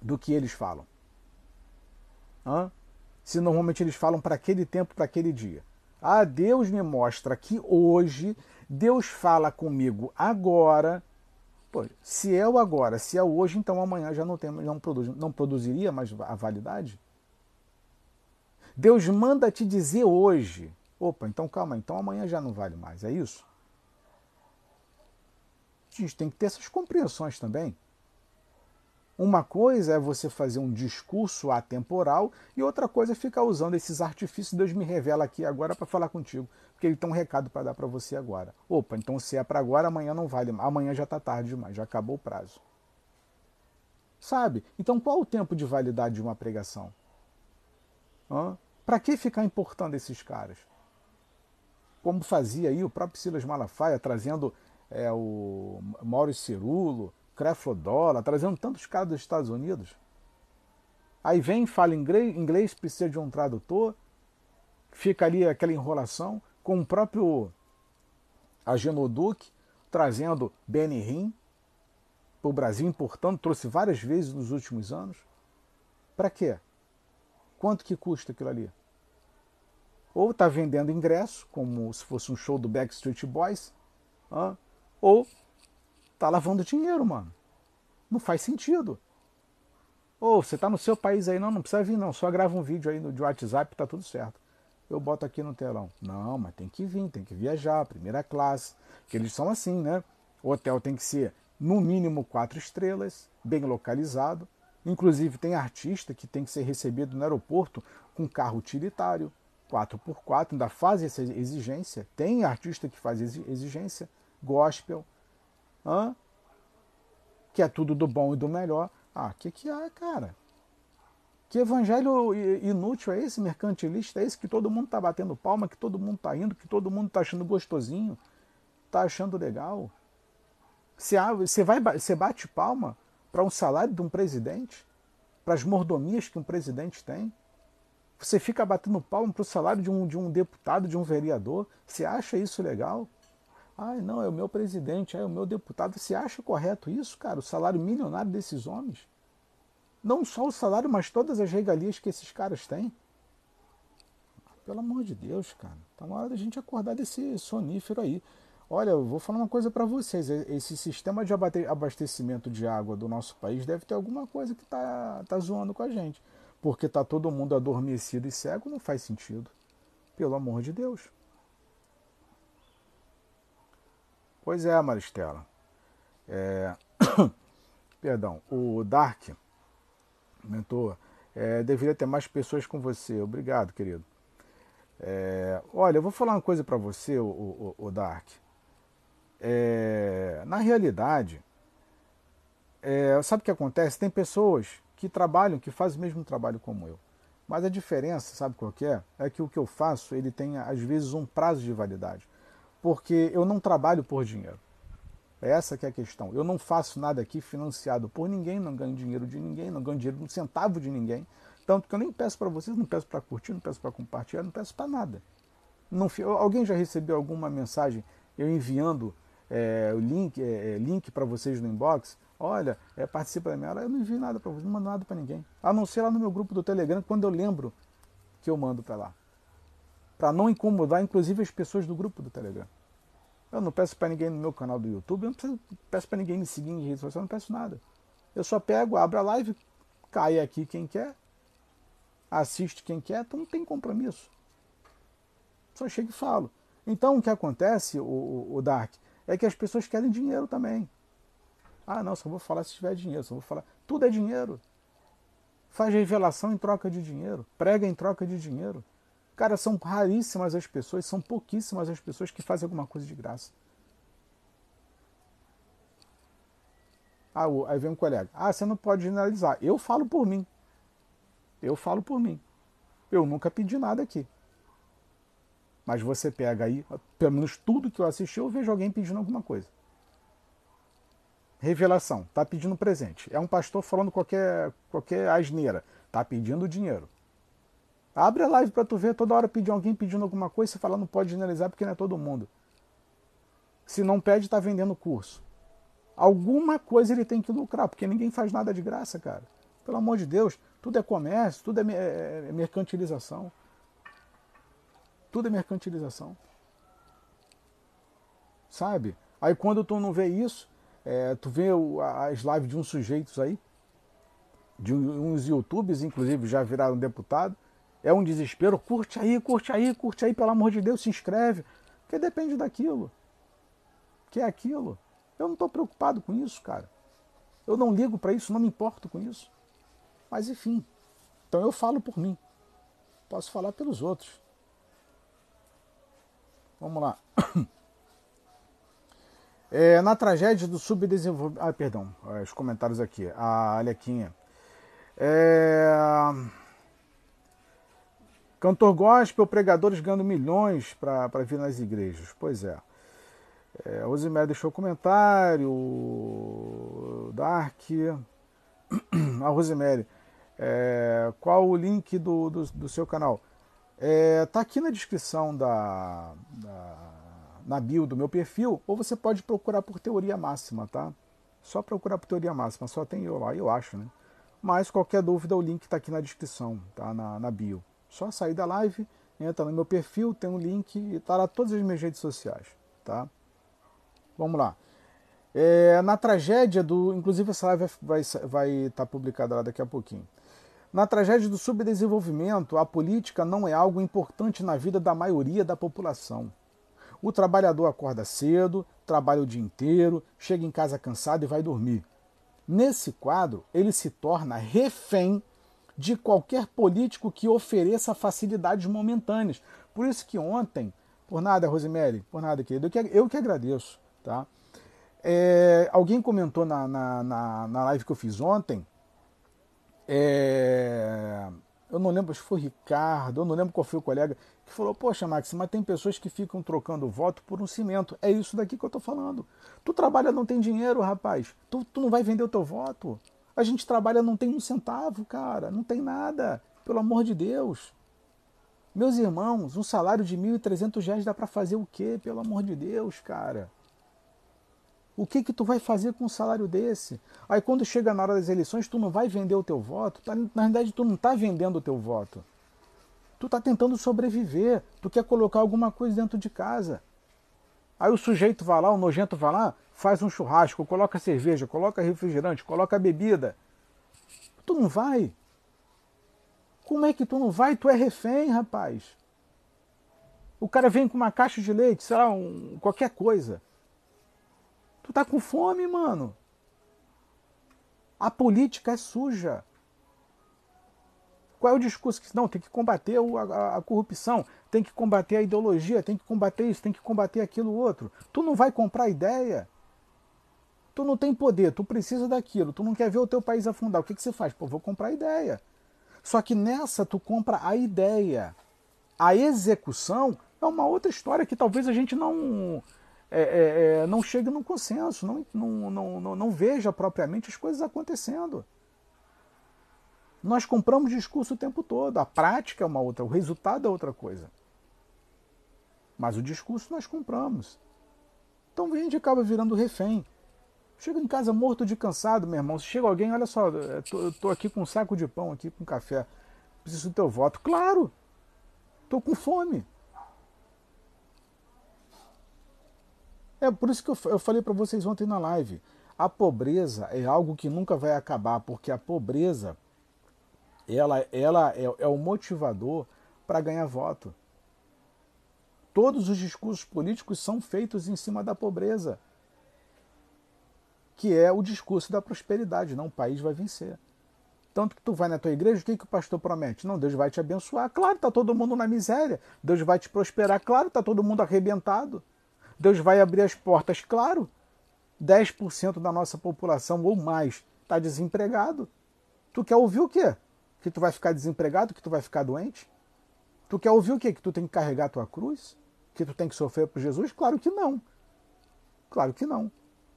do que eles falam? Hã? Se normalmente eles falam para aquele tempo, para aquele dia. Ah, Deus me mostra que hoje Deus fala comigo agora. Pô, se é o agora, se é o hoje, então amanhã já não, tem, não, produz, não produziria mais a validade? Deus manda te dizer hoje, Opa, então calma, então amanhã já não vale mais, é isso? Gente tem que ter essas compreensões também. Uma coisa é você fazer um discurso atemporal e outra coisa é ficar usando esses artifícios. Deus me revela aqui agora para falar contigo, porque ele tem um recado para dar para você agora. Opa, então se é para agora, amanhã não vale. Amanhã já está tarde demais, já acabou o prazo. Sabe? Então qual o tempo de validade de uma pregação? Para que ficar importando esses caras? Como fazia aí o próprio Silas Malafaia, trazendo é, o Maurício Cirulo, Creflodola, trazendo tantos caras dos Estados Unidos. Aí vem, fala inglês, inglês, precisa de um tradutor, fica ali aquela enrolação, com o próprio Agenoduc trazendo Benny para o Brasil, importando, trouxe várias vezes nos últimos anos. Para quê? Quanto que custa aquilo ali? Ou está vendendo ingresso, como se fosse um show do Backstreet Boys, ou tá lavando dinheiro, mano. Não faz sentido. Ou você tá no seu país aí, não, não precisa vir, não. Só grava um vídeo aí no de WhatsApp, tá tudo certo. Eu boto aqui no telão. Não, mas tem que vir, tem que viajar, primeira classe. Porque eles são assim, né? O hotel tem que ser no mínimo quatro estrelas, bem localizado. Inclusive tem artista que tem que ser recebido no aeroporto com carro utilitário, 4x4, ainda faz essa exigência. Tem artista que faz exigência, gospel, Hã? Que é tudo do bom e do melhor. Ah, o que, que é, cara? Que evangelho inútil é esse, mercantilista? É esse que todo mundo está batendo palma, que todo mundo está indo, que todo mundo está achando gostosinho, está achando legal? Você, vai, você bate palma para um salário de um presidente? Para as mordomias que um presidente tem? Você fica batendo palma para o salário de um, de um deputado, de um vereador? Você acha isso legal? Ai, não, é o meu presidente, é o meu deputado. Você acha correto isso, cara? O salário milionário desses homens? Não só o salário, mas todas as regalias que esses caras têm? Pelo amor de Deus, cara. Tá na hora da gente acordar desse sonífero aí. Olha, eu vou falar uma coisa para vocês. Esse sistema de abastecimento de água do nosso país deve ter alguma coisa que tá, tá zoando com a gente. Porque tá todo mundo adormecido e cego, não faz sentido. Pelo amor de Deus. Pois é, Maristela. É... Perdão, o Dark mentor é, deveria ter mais pessoas com você. Obrigado, querido. É... Olha, eu vou falar uma coisa para você, o, o, o Dark. É... Na realidade, é, sabe o que acontece? Tem pessoas que trabalham, que fazem o mesmo trabalho como eu. Mas a diferença, sabe qual é? É que o que eu faço, ele tem às vezes um prazo de validade porque eu não trabalho por dinheiro. Essa que é a questão. Eu não faço nada aqui financiado por ninguém, não ganho dinheiro de ninguém, não ganho dinheiro de um centavo de ninguém. Tanto que eu nem peço para vocês, não peço para curtir, não peço para compartilhar, não peço para nada. Não, alguém já recebeu alguma mensagem eu enviando é, o link, é, é link para vocês no inbox? Olha, é, participa da minha aula. Eu não envio nada para vocês, não mando nada para ninguém. A não ser lá no meu grupo do Telegram, quando eu lembro que eu mando para lá para não incomodar, inclusive, as pessoas do grupo do Telegram. Eu não peço para ninguém no meu canal do YouTube, eu não peço para ninguém me seguir em redes sociais, eu não peço nada. Eu só pego, abro a live, cai aqui quem quer, assiste quem quer, então não tem compromisso. Só chego e falo. Então o que acontece, o, o, o Dark, é que as pessoas querem dinheiro também. Ah, não, só vou falar se tiver dinheiro, só vou falar. Tudo é dinheiro. Faz revelação em troca de dinheiro, prega em troca de dinheiro. Cara, são raríssimas as pessoas, são pouquíssimas as pessoas que fazem alguma coisa de graça. Ah, aí vem um colega. Ah, você não pode generalizar. Eu falo por mim. Eu falo por mim. Eu nunca pedi nada aqui. Mas você pega aí, pelo menos tudo que eu assisti, eu vejo alguém pedindo alguma coisa. Revelação, tá pedindo presente. É um pastor falando qualquer, qualquer asneira. Tá pedindo dinheiro. Abre a live para tu ver toda hora pedir alguém pedindo alguma coisa, você fala não pode generalizar porque não é todo mundo. Se não pede, está vendendo curso. Alguma coisa ele tem que lucrar, porque ninguém faz nada de graça, cara. Pelo amor de Deus, tudo é comércio, tudo é, é, é mercantilização. Tudo é mercantilização. Sabe? Aí quando tu não vê isso, é, tu vê as lives de uns sujeitos aí, de uns youtubers, inclusive já viraram deputado, é um desespero, curte aí, curte aí, curte aí, pelo amor de Deus, se inscreve. Porque depende daquilo. Que é aquilo. Eu não estou preocupado com isso, cara. Eu não ligo para isso, não me importo com isso. Mas enfim. Então eu falo por mim. Posso falar pelos outros. Vamos lá. É, na tragédia do subdesenvolvimento. Ah, perdão, os comentários aqui. A Alequinha. É... Cantor gospel, pregadores ganhando milhões para vir nas igrejas. Pois é. é Rosemary deixou comentário. Dark. A Rosemary. É, qual o link do, do, do seu canal? É, tá aqui na descrição da, da, na bio do meu perfil, ou você pode procurar por teoria máxima, tá? Só procurar por teoria máxima, só tem eu lá, eu acho, né? Mas qualquer dúvida, o link está aqui na descrição, tá? Na, na bio. Só sair da live, entra no meu perfil, tem um link e tá lá todas as minhas redes sociais, tá? Vamos lá. É, na tragédia do. Inclusive, essa live vai estar vai tá publicada lá daqui a pouquinho. Na tragédia do subdesenvolvimento, a política não é algo importante na vida da maioria da população. O trabalhador acorda cedo, trabalha o dia inteiro, chega em casa cansado e vai dormir. Nesse quadro, ele se torna refém de qualquer político que ofereça facilidades momentâneas. Por isso que ontem, por nada, Rosemary, por nada, querido, eu que, eu que agradeço. Tá? É, alguém comentou na, na, na, na live que eu fiz ontem é, eu não lembro se foi Ricardo, eu não lembro qual foi o colega, que falou: Poxa, Max, mas tem pessoas que ficam trocando voto por um cimento. É isso daqui que eu estou falando. Tu trabalha, não tem dinheiro, rapaz. Tu, tu não vai vender o teu voto. A gente trabalha, não tem um centavo, cara. Não tem nada. Pelo amor de Deus. Meus irmãos, um salário de R$ 1.300 dá para fazer o quê? Pelo amor de Deus, cara. O que que tu vai fazer com um salário desse? Aí quando chega na hora das eleições, tu não vai vender o teu voto. Tá, na verdade, tu não está vendendo o teu voto. Tu está tentando sobreviver. Tu quer colocar alguma coisa dentro de casa. Aí o sujeito vai lá, o nojento vai lá, faz um churrasco, coloca cerveja, coloca refrigerante, coloca bebida. Tu não vai. Como é que tu não vai? Tu é refém, rapaz. O cara vem com uma caixa de leite, sei lá, um, qualquer coisa. Tu tá com fome, mano. A política é suja. Qual é o discurso que não tem que combater a, a, corrupção, tem que combater a ideologia, tem que combater isso, tem que combater aquilo outro. Tu não vai comprar ideia. Tu não tem poder, tu precisa daquilo, tu não quer ver o teu país afundar. O que, que você faz? Pô, vou comprar ideia. Só que nessa tu compra a ideia. A execução é uma outra história que talvez a gente não é, é, é, não chegue num consenso, não, não, não, não, não veja propriamente as coisas acontecendo. Nós compramos discurso o tempo todo, a prática é uma outra, o resultado é outra coisa. Mas o discurso nós compramos. Então a gente acaba virando refém. Chega em casa morto de cansado, meu irmão. Se chega alguém, olha só, eu tô aqui com um saco de pão, aqui com café. Preciso do teu voto. Claro! Tô com fome. É por isso que eu, eu falei para vocês ontem na live. A pobreza é algo que nunca vai acabar, porque a pobreza ela, ela é, é o motivador para ganhar voto. Todos os discursos políticos são feitos em cima da pobreza, que é o discurso da prosperidade. Não, o país vai vencer. Tanto que tu vai na tua igreja, o que, que o pastor promete? Não, Deus vai te abençoar. Claro, está todo mundo na miséria. Deus vai te prosperar. Claro, está todo mundo arrebentado. Deus vai abrir as portas, claro. 10% da nossa população ou mais está desempregado. Tu quer ouvir o quê? Que tu vai ficar desempregado, que tu vai ficar doente? Tu quer ouvir o quê? Que tu tem que carregar a tua cruz? Que tu tem que sofrer por Jesus? Claro que não. Claro que não.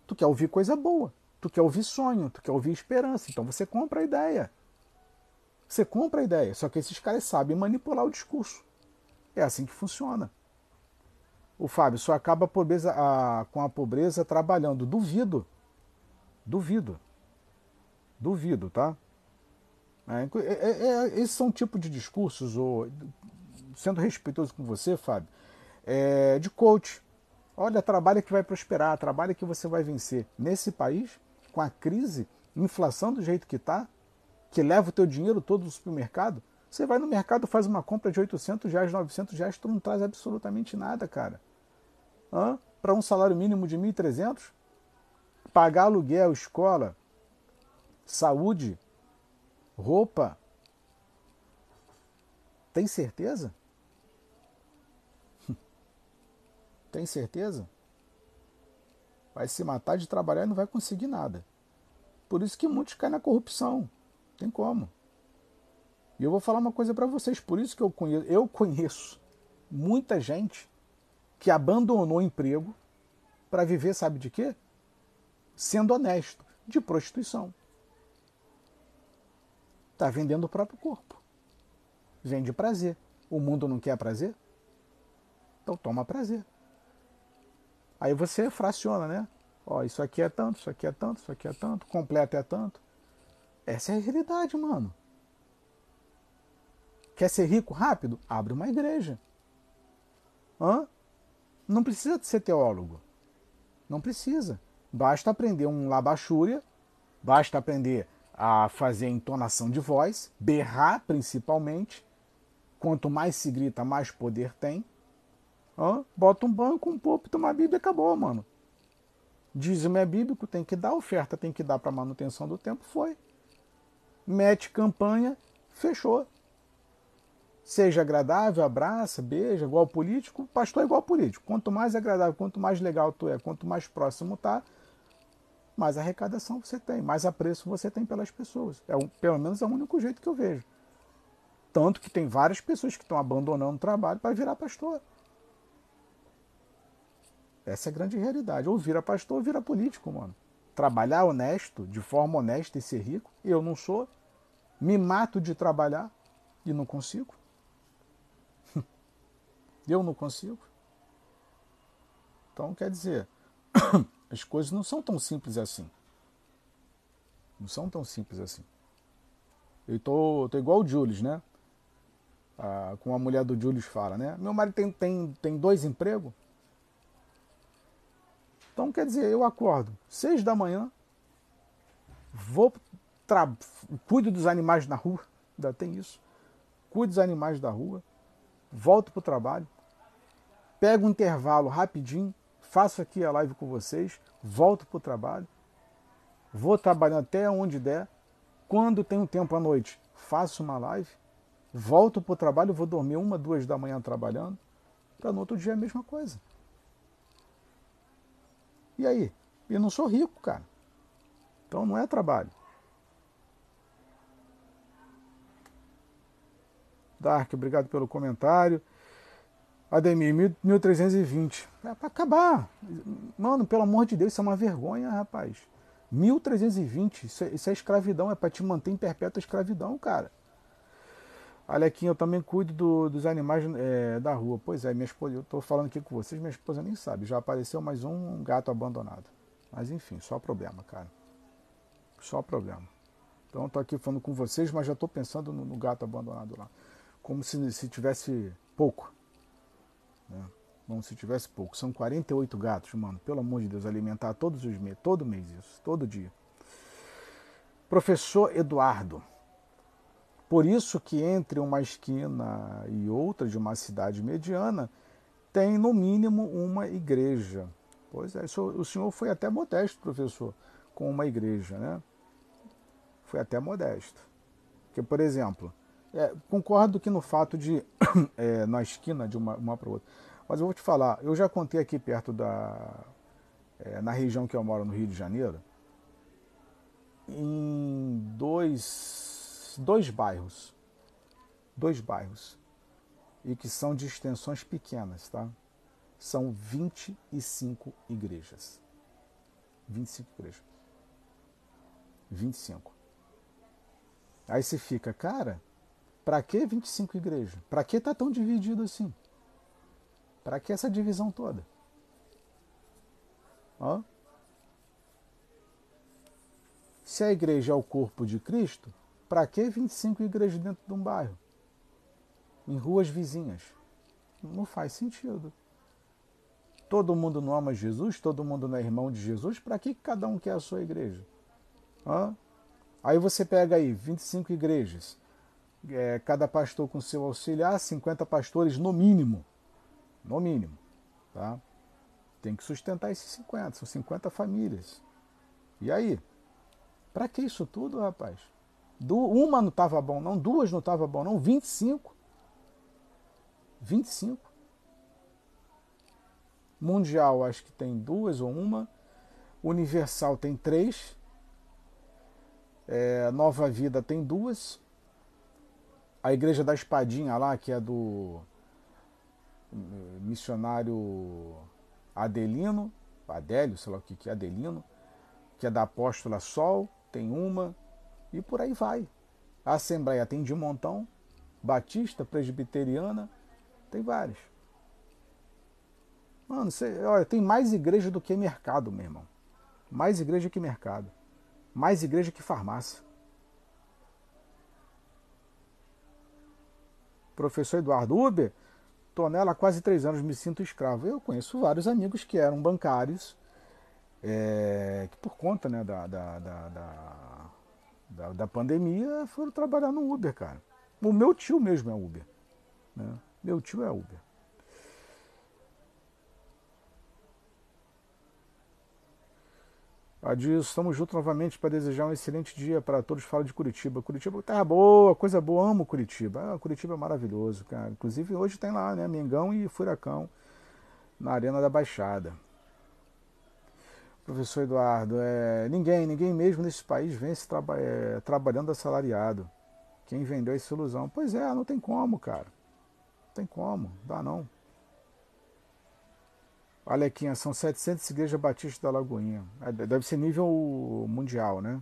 Tu quer ouvir coisa boa. Tu quer ouvir sonho, tu quer ouvir esperança. Então você compra a ideia. Você compra a ideia. Só que esses caras sabem manipular o discurso. É assim que funciona. O Fábio só acaba a pobreza, a, com a pobreza trabalhando. Duvido. Duvido. Duvido, tá? É, é, é, é esses são tipos de discursos, ou, sendo respeitoso com você, Fábio, é, de coach. Olha, trabalha que vai prosperar, trabalha que você vai vencer. Nesse país, com a crise, inflação do jeito que está, que leva o teu dinheiro todo do supermercado, Você vai no mercado, faz uma compra de 800 reais, 900 reais, tu não traz absolutamente nada, cara. Para um salário mínimo de 1.300? Pagar aluguel, escola, saúde, roupa. Tem certeza? Tem certeza? Vai se matar de trabalhar e não vai conseguir nada. Por isso que muitos caem na corrupção. Tem como. E eu vou falar uma coisa para vocês, por isso que eu conheço, eu conheço muita gente que abandonou o emprego para viver, sabe de quê? Sendo honesto, de prostituição. Está vendendo o próprio corpo. Vende prazer. O mundo não quer prazer? Então toma prazer. Aí você fraciona, né? Ó, isso aqui é tanto, isso aqui é tanto, isso aqui é tanto, completo é tanto. Essa é a realidade, mano. Quer ser rico rápido? Abre uma igreja. Hã? Não precisa ser teólogo. Não precisa. Basta aprender um labachúria, basta aprender a fazer entonação de voz, berrar principalmente. Quanto mais se grita, mais poder tem. Bota um banco, um púlpito, uma Bíblia, acabou, mano. Dízimo é bíblico, tem que dar oferta, tem que dar para manutenção do tempo, foi. Mete campanha, fechou. Seja agradável, abraça, beija, igual político. Pastor é igual político. Quanto mais agradável, quanto mais legal tu é, quanto mais próximo tá, mais arrecadação você tem, mais apreço você tem pelas pessoas. É pelo menos é o único jeito que eu vejo. Tanto que tem várias pessoas que estão abandonando o trabalho para virar pastor. Essa é a grande realidade. Ou vira pastor ou vira político, mano. Trabalhar honesto, de forma honesta e ser rico, eu não sou. Me mato de trabalhar e não consigo. Eu não consigo. Então, quer dizer, as coisas não são tão simples assim. Não são tão simples assim. Eu tô, tô igual o Julius, né? Ah, com a mulher do Julius fala, né? Meu marido tem, tem, tem dois empregos. Então, quer dizer, eu acordo seis da manhã, vou cuido dos animais na rua, ainda tem isso. Cuido dos animais da rua, volto para o trabalho, pego um intervalo rapidinho, faço aqui a live com vocês, volto para o trabalho, vou trabalhando até onde der. Quando tenho tempo à noite, faço uma live, volto para o trabalho, vou dormir uma, duas da manhã trabalhando, para no outro dia a mesma coisa. E aí? Eu não sou rico, cara. Então não é trabalho. Dark, obrigado pelo comentário. Ademir, 1320. É para acabar. Mano, pelo amor de Deus, isso é uma vergonha, rapaz. 1320, isso é, isso é escravidão, é para te manter em perpétua escravidão, cara. Alequinho, eu também cuido do, dos animais é, da rua. Pois é, minha esposa, eu tô falando aqui com vocês, minha esposa nem sabe. Já apareceu mais um gato abandonado. Mas enfim, só problema, cara. Só problema. Então tô aqui falando com vocês, mas já tô pensando no, no gato abandonado lá. Como se, se tivesse pouco. Né? Como se tivesse pouco. São 48 gatos, mano. Pelo amor de Deus, alimentar todos os meses, todo mês isso, todo dia. Professor Eduardo. Por isso que entre uma esquina e outra de uma cidade mediana tem no mínimo uma igreja. Pois é, o senhor foi até modesto, professor, com uma igreja, né? Foi até modesto. Porque, por exemplo, é, concordo que no fato de, é, na esquina de uma, uma para outra, mas eu vou te falar, eu já contei aqui perto da. É, na região que eu moro, no Rio de Janeiro, em dois, dois bairros. Dois bairros. E que são de extensões pequenas, tá? São 25 igrejas. 25 igrejas. 25. Aí você fica, cara, para que 25 igrejas? Para que tá tão dividido assim? Para que essa divisão toda? Ó. Se a igreja é o corpo de Cristo, para que 25 igrejas dentro de um bairro? Em ruas vizinhas? Não faz sentido. Todo mundo não ama Jesus, todo mundo não é irmão de Jesus, para que cada um quer a sua igreja? Hã? Aí você pega aí 25 igrejas, é, cada pastor com seu auxiliar, 50 pastores no mínimo. No mínimo. Tá? Tem que sustentar esses 50, são 50 famílias. E aí? Para que isso tudo, rapaz? Uma não estava bom, não, duas não estava bom, não, 25. 25. Mundial, acho que tem duas ou uma. Universal tem três. É, Nova Vida tem duas. A Igreja da Espadinha lá, que é do missionário Adelino, Adélio, sei lá o que, que é Adelino, que é da Apóstola Sol, tem uma, e por aí vai. A Assembleia tem de montão, Batista, Presbiteriana, tem vários. Mano, você, olha, tem mais igreja do que mercado, meu irmão. Mais igreja que mercado. Mais igreja que farmácia. Professor Eduardo Uber, Estou nela há quase três anos, me sinto escravo. Eu conheço vários amigos que eram bancários, é, que por conta né, da, da, da, da, da pandemia foram trabalhar no Uber, cara. O meu tio mesmo é Uber. Né? Meu tio é Uber. Adilson, estamos juntos novamente para desejar um excelente dia para todos. Fala de Curitiba. Curitiba, terra boa, coisa boa, amo Curitiba. Ah, Curitiba é maravilhoso, cara. Inclusive hoje tem lá, né? Mengão e Furacão na Arena da Baixada. Professor Eduardo, é, ninguém, ninguém mesmo nesse país vence traba é, trabalhando assalariado. Quem vendeu essa ilusão? Pois é, não tem como, cara. Não tem como, dá não. Aqui, são 700 igrejas batistas da Lagoinha. É, deve ser nível mundial, né?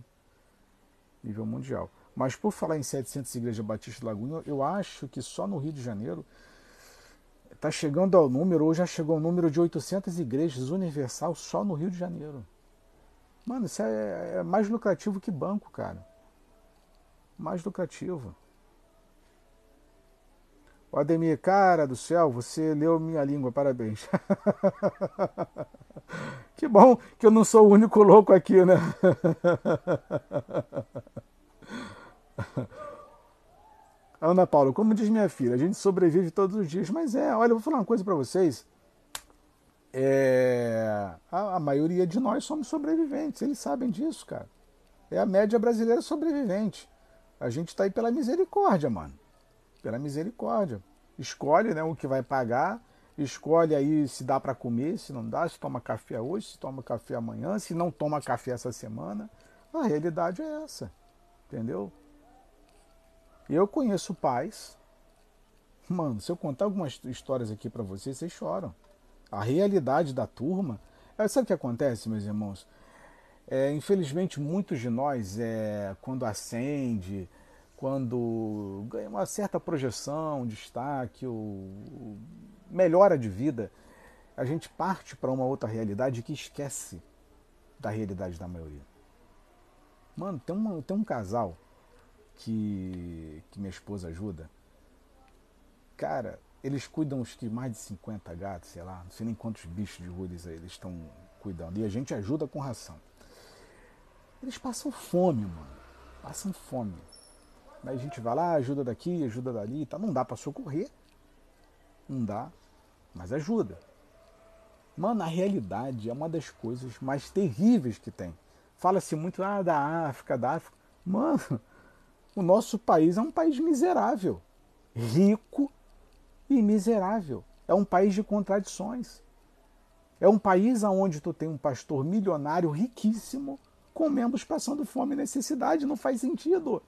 Nível mundial. Mas por falar em 700 igrejas batistas da Lagoinha, eu acho que só no Rio de Janeiro está chegando ao número, ou já chegou ao número de 800 igrejas universal só no Rio de Janeiro. Mano, isso é, é mais lucrativo que banco, cara. Mais lucrativo. O Ademir, cara do céu, você leu minha língua, parabéns. que bom que eu não sou o único louco aqui, né? Ana Paula, como diz minha filha, a gente sobrevive todos os dias, mas é, olha, eu vou falar uma coisa para vocês. É, a, a, maioria de nós somos sobreviventes, eles sabem disso, cara. É a média brasileira sobrevivente. A gente está aí pela misericórdia, mano pela misericórdia. Escolhe né, o que vai pagar, escolhe aí se dá para comer, se não dá, se toma café hoje, se toma café amanhã, se não toma café essa semana. A realidade é essa, entendeu? Eu conheço pais. Mano, se eu contar algumas histórias aqui para vocês, vocês choram. A realidade da turma. É, sabe o que acontece, meus irmãos? É, infelizmente, muitos de nós, é, quando acende, quando ganha uma certa projeção, destaque, ou melhora de vida, a gente parte para uma outra realidade que esquece da realidade da maioria. Mano, tem, uma, tem um casal que, que minha esposa ajuda. Cara, eles cuidam os que mais de 50 gatos, sei lá, não sei nem quantos bichos de rua eles estão cuidando. E a gente ajuda com ração. Eles passam fome, mano. Passam fome. Aí a gente vai lá, ajuda daqui, ajuda dali, tá? não dá para socorrer, não dá, mas ajuda. Mano, a realidade é uma das coisas mais terríveis que tem. Fala-se muito ah, da África, da África. Mano, o nosso país é um país miserável, rico e miserável. É um país de contradições. É um país onde tu tem um pastor milionário riquíssimo com membros passando fome e necessidade. Não faz sentido.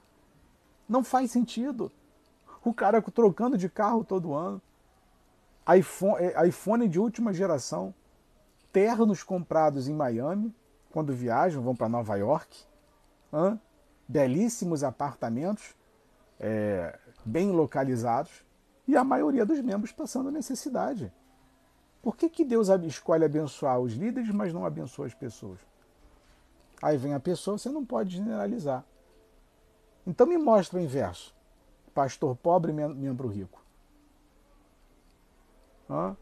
Não faz sentido. O cara trocando de carro todo ano. iPhone, é, iPhone de última geração. Ternos comprados em Miami, quando viajam, vão para Nova York. Hã? Belíssimos apartamentos, é, bem localizados. E a maioria dos membros passando necessidade. Por que, que Deus escolhe abençoar os líderes, mas não abençoa as pessoas? Aí vem a pessoa, você não pode generalizar. Então me mostra o inverso. Pastor pobre, membro rico. Hã?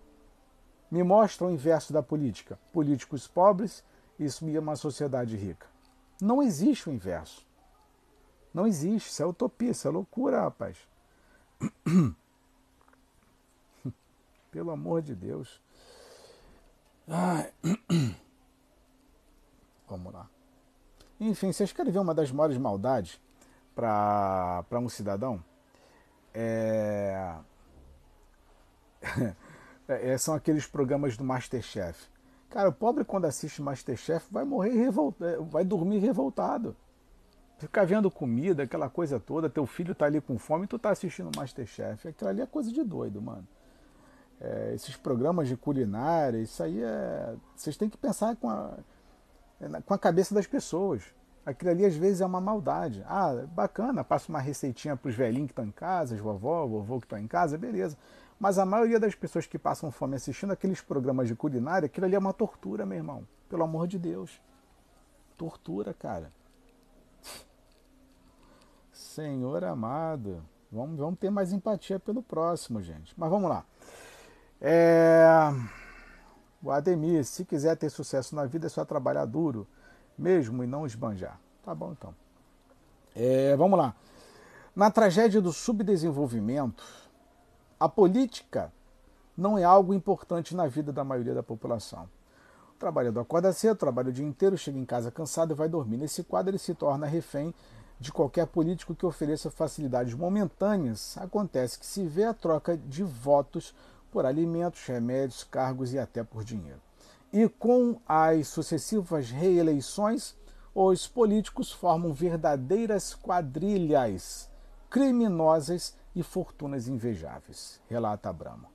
Me mostra o inverso da política. Políticos pobres e uma sociedade rica. Não existe o inverso. Não existe, isso é utopia, isso é loucura, rapaz. Pelo amor de Deus. Ai. Vamos lá. Enfim, vocês querem ver uma das maiores maldades para um cidadão? É... é... são aqueles programas do Masterchef. Cara, o pobre quando assiste Masterchef vai morrer revoltado, vai dormir revoltado. Ficar vendo comida, aquela coisa toda, teu filho tá ali com fome e tu tá assistindo Masterchef. Aquilo ali é coisa de doido, mano. É, esses programas de culinária, isso aí é. Vocês têm que pensar com a, com a cabeça das pessoas. Aquilo ali às vezes é uma maldade. Ah, bacana, passa uma receitinha para os velhinhos que estão em casa, as vovó, vovô que estão em casa, beleza. Mas a maioria das pessoas que passam fome assistindo aqueles programas de culinária, aquilo ali é uma tortura, meu irmão. Pelo amor de Deus. Tortura, cara. Senhor amado. Vamos, vamos ter mais empatia pelo próximo, gente. Mas vamos lá. É... O Ademir, se quiser ter sucesso na vida, é só trabalhar duro mesmo e não esbanjar. Tá bom, então. É, vamos lá. Na tragédia do subdesenvolvimento, a política não é algo importante na vida da maioria da população. O trabalhador acorda cedo, trabalha o dia inteiro, chega em casa cansado e vai dormir. Nesse quadro, ele se torna refém de qualquer político que ofereça facilidades momentâneas. Acontece que se vê a troca de votos por alimentos, remédios, cargos e até por dinheiro. E com as sucessivas reeleições, os políticos formam verdadeiras quadrilhas criminosas e fortunas invejáveis, relata Abramo.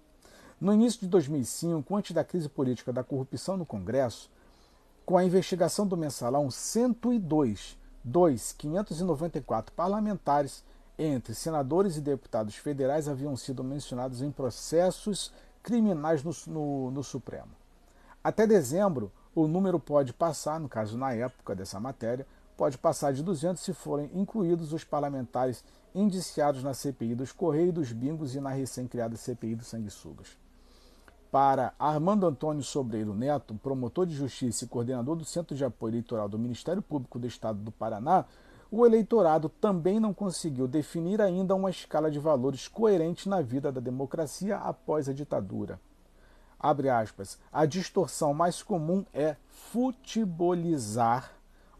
No início de 2005, antes da crise política da corrupção no Congresso, com a investigação do mensalão, 102 2, 594 parlamentares, entre senadores e deputados federais, haviam sido mencionados em processos criminais no, no, no Supremo. Até dezembro, o número pode passar, no caso na época dessa matéria, pode passar de 200 se forem incluídos os parlamentares indiciados na CPI dos Correios dos Bingos e na recém-criada CPI dos Sanguessugas. Para Armando Antônio Sobreiro Neto, promotor de justiça e coordenador do Centro de Apoio Eleitoral do Ministério Público do Estado do Paraná, o eleitorado também não conseguiu definir ainda uma escala de valores coerente na vida da democracia após a ditadura. Abre aspas. A distorção mais comum é futebolizar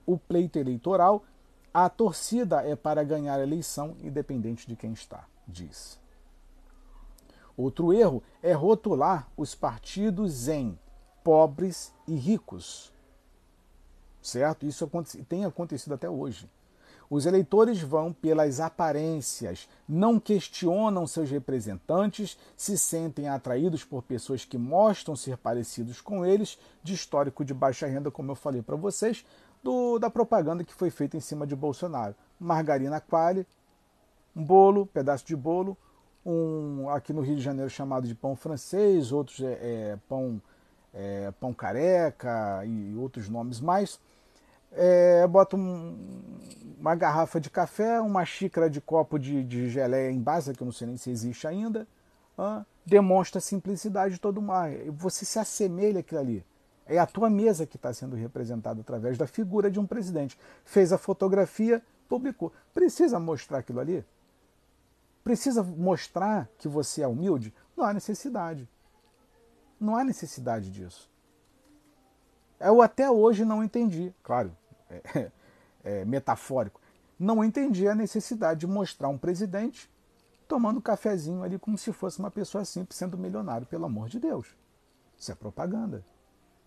o pleito eleitoral. A torcida é para ganhar a eleição, independente de quem está, diz. Outro erro é rotular os partidos em pobres e ricos. Certo? Isso tem acontecido até hoje. Os eleitores vão pelas aparências, não questionam seus representantes, se sentem atraídos por pessoas que mostram ser parecidos com eles, de histórico de baixa renda, como eu falei para vocês, do, da propaganda que foi feita em cima de Bolsonaro. Margarina quali, um bolo, pedaço de bolo, um aqui no Rio de Janeiro chamado de pão francês, outros é, é pão, é, pão careca e outros nomes mais é, bota um, uma garrafa de café, uma xícara de copo de, de geleia em base, que eu não sei nem se existe ainda, demonstra a simplicidade de todo o mar. Você se assemelha àquilo ali. É a tua mesa que está sendo representada através da figura de um presidente. Fez a fotografia, publicou. Precisa mostrar aquilo ali? Precisa mostrar que você é humilde? Não há necessidade. Não há necessidade disso. Eu até hoje não entendi. Claro, é, é, metafórico, não entendi a necessidade de mostrar um presidente tomando cafezinho ali como se fosse uma pessoa simples sendo milionário, pelo amor de Deus. Isso é propaganda.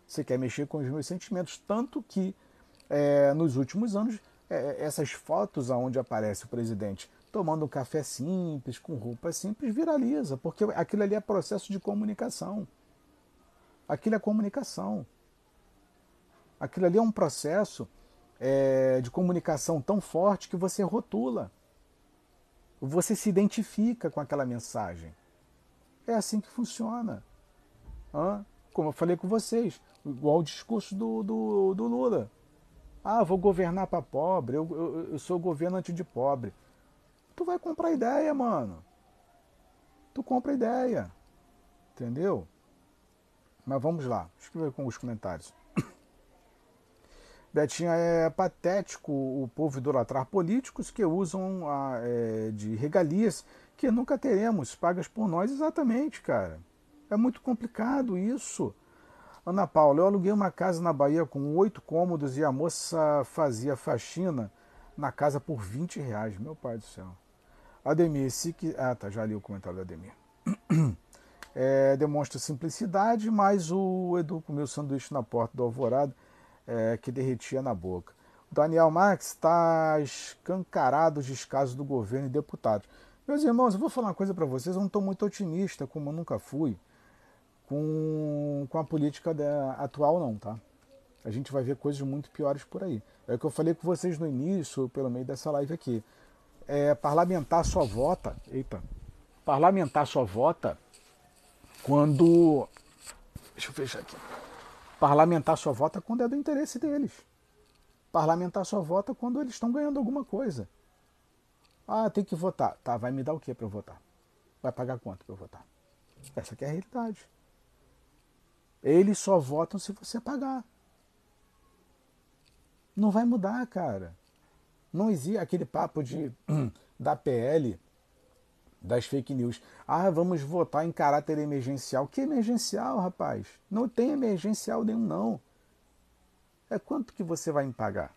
Você quer mexer com os meus sentimentos, tanto que é, nos últimos anos é, essas fotos aonde aparece o presidente tomando um café simples, com roupa simples, viraliza, porque aquilo ali é processo de comunicação. Aquilo é comunicação. Aquilo ali é um processo é, de comunicação tão forte que você rotula. Você se identifica com aquela mensagem. É assim que funciona. Hã? Como eu falei com vocês, igual o discurso do, do, do Lula. Ah, vou governar para pobre, eu, eu, eu sou governante de pobre. Tu vai comprar ideia, mano. Tu compra ideia. Entendeu? Mas vamos lá. Ver com os comentários. Betinha, é patético o povo idolatrar políticos que usam a, é, de regalias que nunca teremos, pagas por nós exatamente, cara. É muito complicado isso. Ana Paula, eu aluguei uma casa na Bahia com oito cômodos e a moça fazia faxina na casa por 20 reais. Meu pai do céu. Ademir, se que. Ah, tá, já li o comentário do Ademir. É, demonstra simplicidade, mas o Edu comeu sanduíche na porta do Alvorada é, que derretia na boca. O Daniel Marques está escancarado os descasos do governo e deputados. Meus irmãos, eu vou falar uma coisa para vocês, eu não estou muito otimista, como eu nunca fui, com, com a política da, atual não, tá? A gente vai ver coisas muito piores por aí. É o que eu falei com vocês no início, pelo meio dessa live aqui. É, parlamentar só vota, eita, parlamentar só vota quando. Deixa eu fechar aqui. Parlamentar só vota quando é do interesse deles. Parlamentar só vota quando eles estão ganhando alguma coisa. Ah, tem que votar. Tá, vai me dar o que para eu votar? Vai pagar quanto para eu votar? Essa é a realidade. Eles só votam se você pagar. Não vai mudar, cara. Não existe aquele papo de da PL das fake news. Ah, vamos votar em caráter emergencial. Que emergencial, rapaz? Não tem emergencial nenhum, não. É quanto que você vai me pagar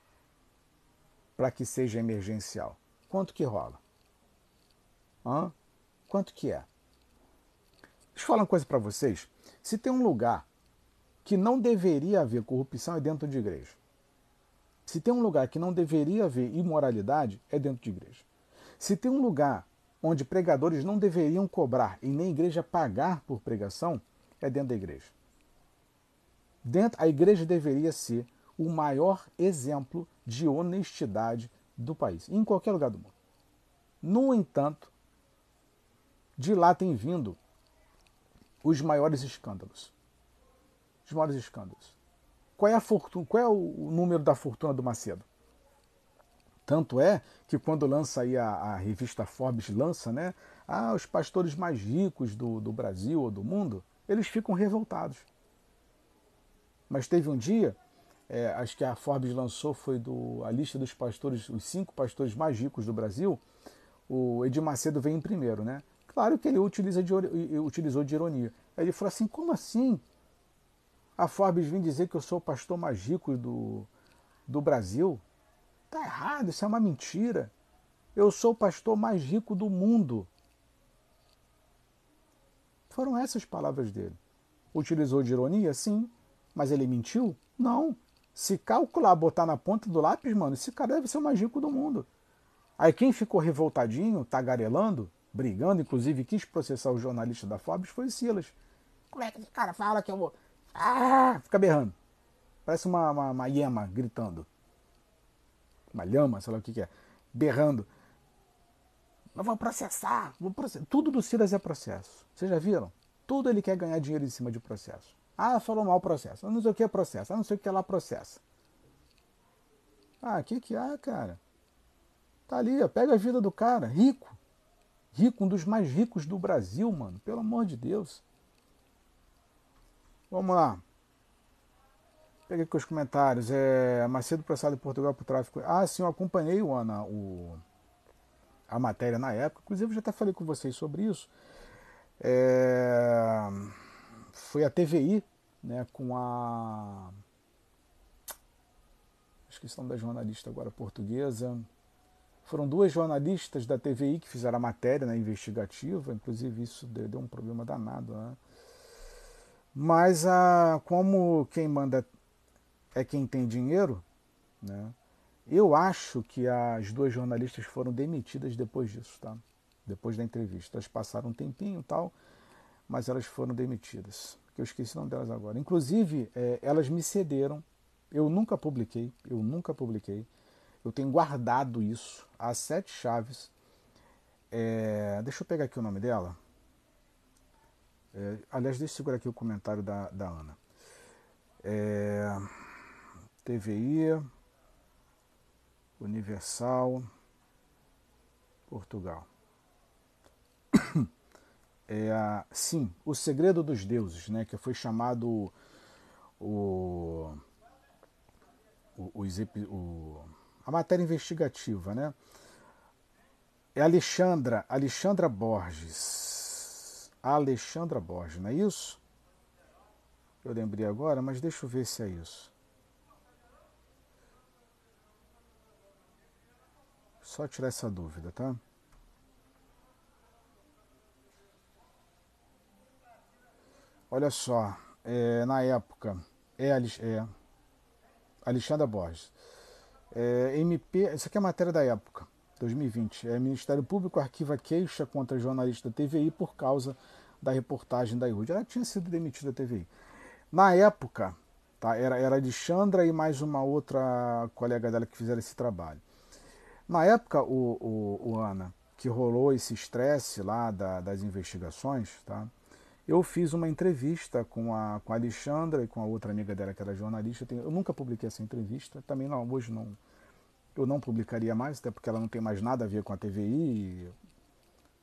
para que seja emergencial? Quanto que rola? Hã? Quanto que é? Deixa eu falar uma coisa para vocês. Se tem um lugar que não deveria haver corrupção é dentro de igreja. Se tem um lugar que não deveria haver imoralidade é dentro de igreja. Se tem um lugar onde pregadores não deveriam cobrar e nem igreja pagar por pregação, é dentro da igreja. Dentro, a igreja deveria ser o maior exemplo de honestidade do país, em qualquer lugar do mundo. No entanto, de lá tem vindo os maiores escândalos. Os maiores escândalos. Qual é a fortuna? Qual é o número da fortuna do Macedo? Tanto é que quando lança aí a, a, revista Forbes lança, né? Ah, os pastores mais ricos do, do Brasil ou do mundo, eles ficam revoltados. Mas teve um dia, é, acho que a Forbes lançou foi do, a lista dos pastores, os cinco pastores mais ricos do Brasil. O Edir Macedo vem em primeiro, né? Claro que ele utiliza de, utilizou de ironia. Ele falou assim: como assim? A Forbes vem dizer que eu sou o pastor mais rico do, do Brasil? Está errado, isso é uma mentira. Eu sou o pastor mais rico do mundo. Foram essas palavras dele. Utilizou de ironia? Sim. Mas ele mentiu? Não. Se calcular, botar na ponta do lápis, mano, esse cara deve ser o mais rico do mundo. Aí quem ficou revoltadinho, tagarelando, brigando, inclusive quis processar o jornalista da Forbes, foi o Silas. Como é que esse cara fala que eu vou. Ah! Fica berrando. Parece uma, uma, uma gritando uma lhama, sei lá o que, que é, berrando. Nós vamos processar, vamos. Tudo do Silas é processo. Vocês já viram? Tudo ele quer ganhar dinheiro em cima de processo. Ah, falou mal processo. Eu não sei o que é processo. Ah, não sei o que é lá processa. Ah, o que que há, cara? Tá ali, ó, pega a vida do cara, rico. Rico, um dos mais ricos do Brasil, mano. Pelo amor de Deus. Vamos lá. Peguei aqui os comentários. É, Macedo processado em Portugal por tráfico. Ah, sim, eu acompanhei o, Ana, o, a matéria na época. Inclusive, eu já até falei com vocês sobre isso. É, foi a TVI, né, com a. Esqueci o nome da jornalista agora portuguesa. Foram duas jornalistas da TVI que fizeram a matéria né, investigativa, inclusive isso deu, deu um problema danado. Né? Mas a, como quem manda é quem tem dinheiro, né? Eu acho que as duas jornalistas foram demitidas depois disso, tá? Depois da entrevista. Elas passaram um tempinho e tal, mas elas foram demitidas. Que eu esqueci o nome delas agora. Inclusive, é, elas me cederam. Eu nunca publiquei, eu nunca publiquei. Eu tenho guardado isso, as sete chaves. É, deixa eu pegar aqui o nome dela. É, aliás, deixa eu segurar aqui o comentário da, da Ana. É, TVI, Universal, Portugal. É, sim, O Segredo dos Deuses, né, que foi chamado o os, o, a matéria investigativa, né? É Alexandra, Alexandra Borges. Alexandra Borges, não é isso? Eu lembrei agora, mas deixa eu ver se é isso. Só tirar essa dúvida, tá? Olha só, é, na época, é, é Alexandra Borges. É, MP, isso aqui é matéria da época, 2020. É, Ministério Público arquiva queixa contra jornalista da TVI por causa da reportagem da IUD. Ela tinha sido demitida da TVI. Na época, tá, era, era Alexandra e mais uma outra colega dela que fizeram esse trabalho. Na época, o, o, o Ana, que rolou esse estresse lá da, das investigações, tá? eu fiz uma entrevista com a, com a Alexandra e com a outra amiga dela que era jornalista. Eu nunca publiquei essa entrevista, também não, hoje não, eu não publicaria mais, até porque ela não tem mais nada a ver com a TVI.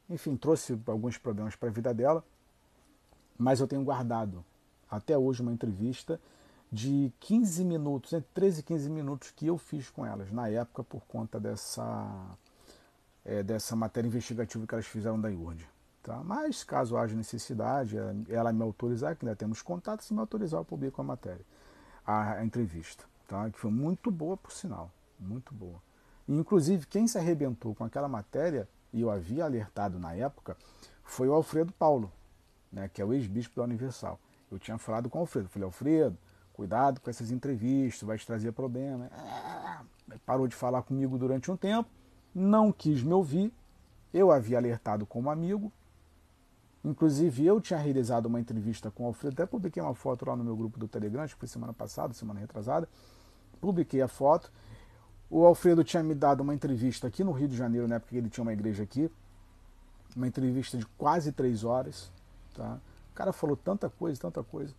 Enfim, trouxe alguns problemas para a vida dela, mas eu tenho guardado até hoje uma entrevista de 15 minutos, entre 13 e 15 minutos que eu fiz com elas na época por conta dessa, é, dessa matéria investigativa que elas fizeram da IURD. Tá? Mas caso haja necessidade, ela me autorizar, que ainda temos contato, se me autorizar eu publico a matéria, a, a entrevista, tá? que foi muito boa por sinal, muito boa. E, inclusive, quem se arrebentou com aquela matéria, e eu havia alertado na época, foi o Alfredo Paulo, né, que é o ex-bispo da Universal. Eu tinha falado com o Alfredo, falei, Alfredo, cuidado com essas entrevistas, vai te trazer problema. É, parou de falar comigo durante um tempo, não quis me ouvir. Eu havia alertado como amigo. Inclusive, eu tinha realizado uma entrevista com o Alfredo, até publiquei uma foto lá no meu grupo do Telegram, acho que foi semana passada, semana retrasada. Publiquei a foto. O Alfredo tinha me dado uma entrevista aqui no Rio de Janeiro, na época que ele tinha uma igreja aqui. Uma entrevista de quase três horas. Tá? O cara falou tanta coisa, tanta coisa.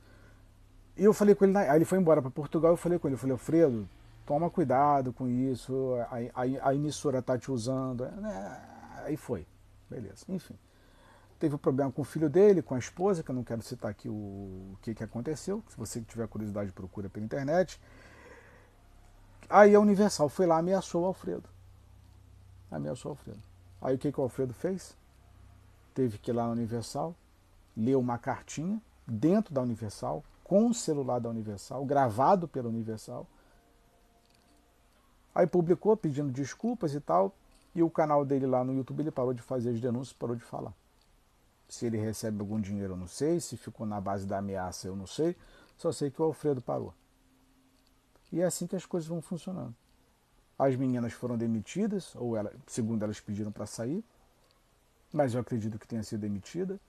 E eu falei com ele, aí ele foi embora para Portugal, eu falei com ele, eu falei, Alfredo, toma cuidado com isso, a, a, a emissora tá te usando. É, aí foi, beleza, enfim. Teve um problema com o filho dele, com a esposa, que eu não quero citar aqui o, o que, que aconteceu. Se você tiver curiosidade, procura pela internet. Aí a Universal foi lá ameaçou o Alfredo. Ameaçou o Alfredo. Aí o que, que o Alfredo fez? Teve que ir lá na Universal, ler uma cartinha dentro da Universal, com o celular da Universal, gravado pela Universal. Aí publicou pedindo desculpas e tal, e o canal dele lá no YouTube ele parou de fazer as denúncias, parou de falar. Se ele recebe algum dinheiro, eu não sei, se ficou na base da ameaça, eu não sei, só sei que o Alfredo parou. E é assim que as coisas vão funcionando. As meninas foram demitidas, ou ela, segundo elas pediram para sair, mas eu acredito que tenha sido demitida.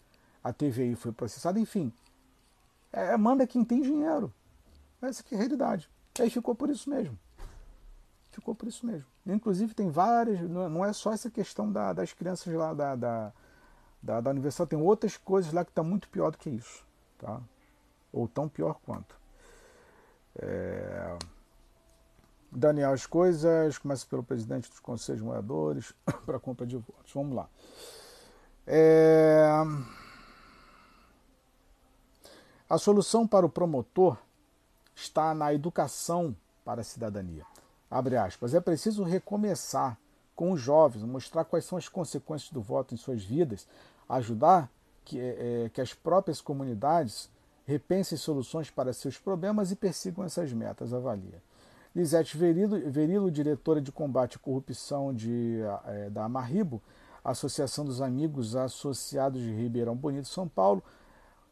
A TVI foi processada, enfim, é, manda quem tem dinheiro. Essa que é a realidade. Aí ficou por isso mesmo. Ficou por isso mesmo. Inclusive tem várias, não é só essa questão da, das crianças lá da, da, da, da universidade, tem outras coisas lá que estão tá muito pior do que isso. Tá? Ou tão pior quanto. É... Daniel, as coisas começa pelo presidente dos conselhos moradores para compra de votos. Vamos lá. É... A solução para o promotor está na educação para a cidadania. Abre aspas. É preciso recomeçar com os jovens, mostrar quais são as consequências do voto em suas vidas, ajudar que, é, que as próprias comunidades repensem soluções para seus problemas e persigam essas metas, avalia. Lisete Verilo, Verilo diretora de combate à corrupção de, é, da Amarribo, Associação dos Amigos Associados de Ribeirão Bonito, São Paulo,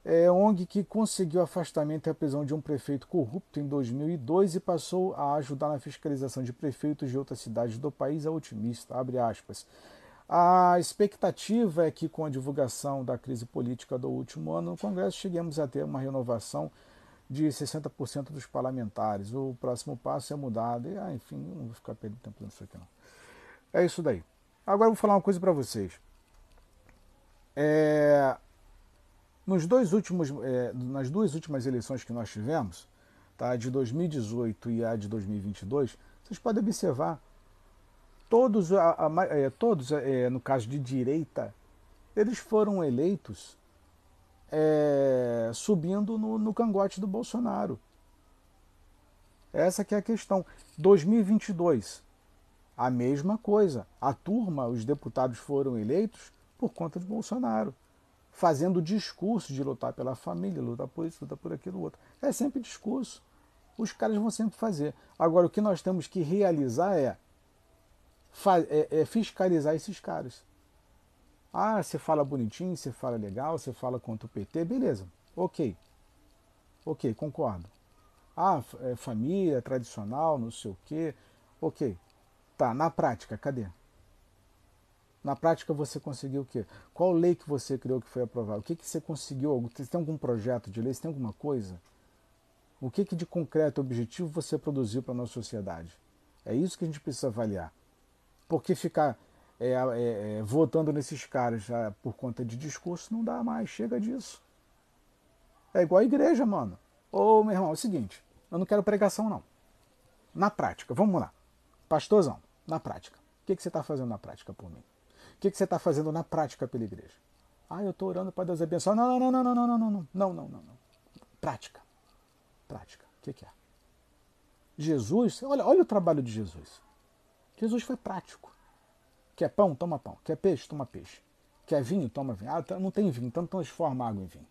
é, ONG que conseguiu afastamento e a prisão de um prefeito corrupto em 2002 e passou a ajudar na fiscalização de prefeitos de outras cidades do país é otimista. Abre aspas. A expectativa é que, com a divulgação da crise política do último ano no Congresso, cheguemos a ter uma renovação de 60% dos parlamentares. O próximo passo é mudar. E, ah, enfim, não vou ficar perdendo tempo nisso aqui, não. É isso daí. Agora eu vou falar uma coisa para vocês. É, nos dois últimos, é, nas duas últimas eleições que nós tivemos, tá, de 2018 e a de 2022, vocês podem observar, todos, a, a, é, todos é, no caso de direita, eles foram eleitos é, subindo no, no, cangote do Bolsonaro. Essa que é a questão. 2022, a mesma coisa. A turma, os deputados foram eleitos por conta de Bolsonaro, fazendo discurso de lutar pela família, lutar por isso, lutar por aquilo outro. É sempre discurso. Os caras vão sempre fazer. Agora, o que nós temos que realizar é, é, é fiscalizar esses caras. Ah, você fala bonitinho, você fala legal, você fala contra o PT, beleza, ok. Ok, concordo. Ah, é família tradicional, não sei o quê, ok. Tá, na prática, cadê? Na prática você conseguiu o quê? Qual lei que você criou que foi aprovada? O que, que você conseguiu? Você tem algum projeto de lei? Você tem alguma coisa? O que, que de concreto, objetivo você produziu para a nossa sociedade? É isso que a gente precisa avaliar. Porque ficar é, é, é, votando nesses caras por conta de discurso não dá mais, chega disso. É igual a igreja, mano. Ô, meu irmão, é o seguinte, eu não quero pregação, não. Na prática, vamos lá. Pastorzão, na prática. O que, que você está fazendo na prática por mim? O que, que você está fazendo na prática pela igreja? Ah, eu estou orando para Deus abençoar. Não, não, não, não, não, não, não, não, não, não, não, não. Prática. Prática. O que, que é? Jesus, olha, olha o trabalho de Jesus. Jesus foi prático. Quer pão? Toma pão. Quer peixe? Toma peixe. Quer vinho? Toma vinho. Ah, tá, não tem vinho, então transforma água em vinho.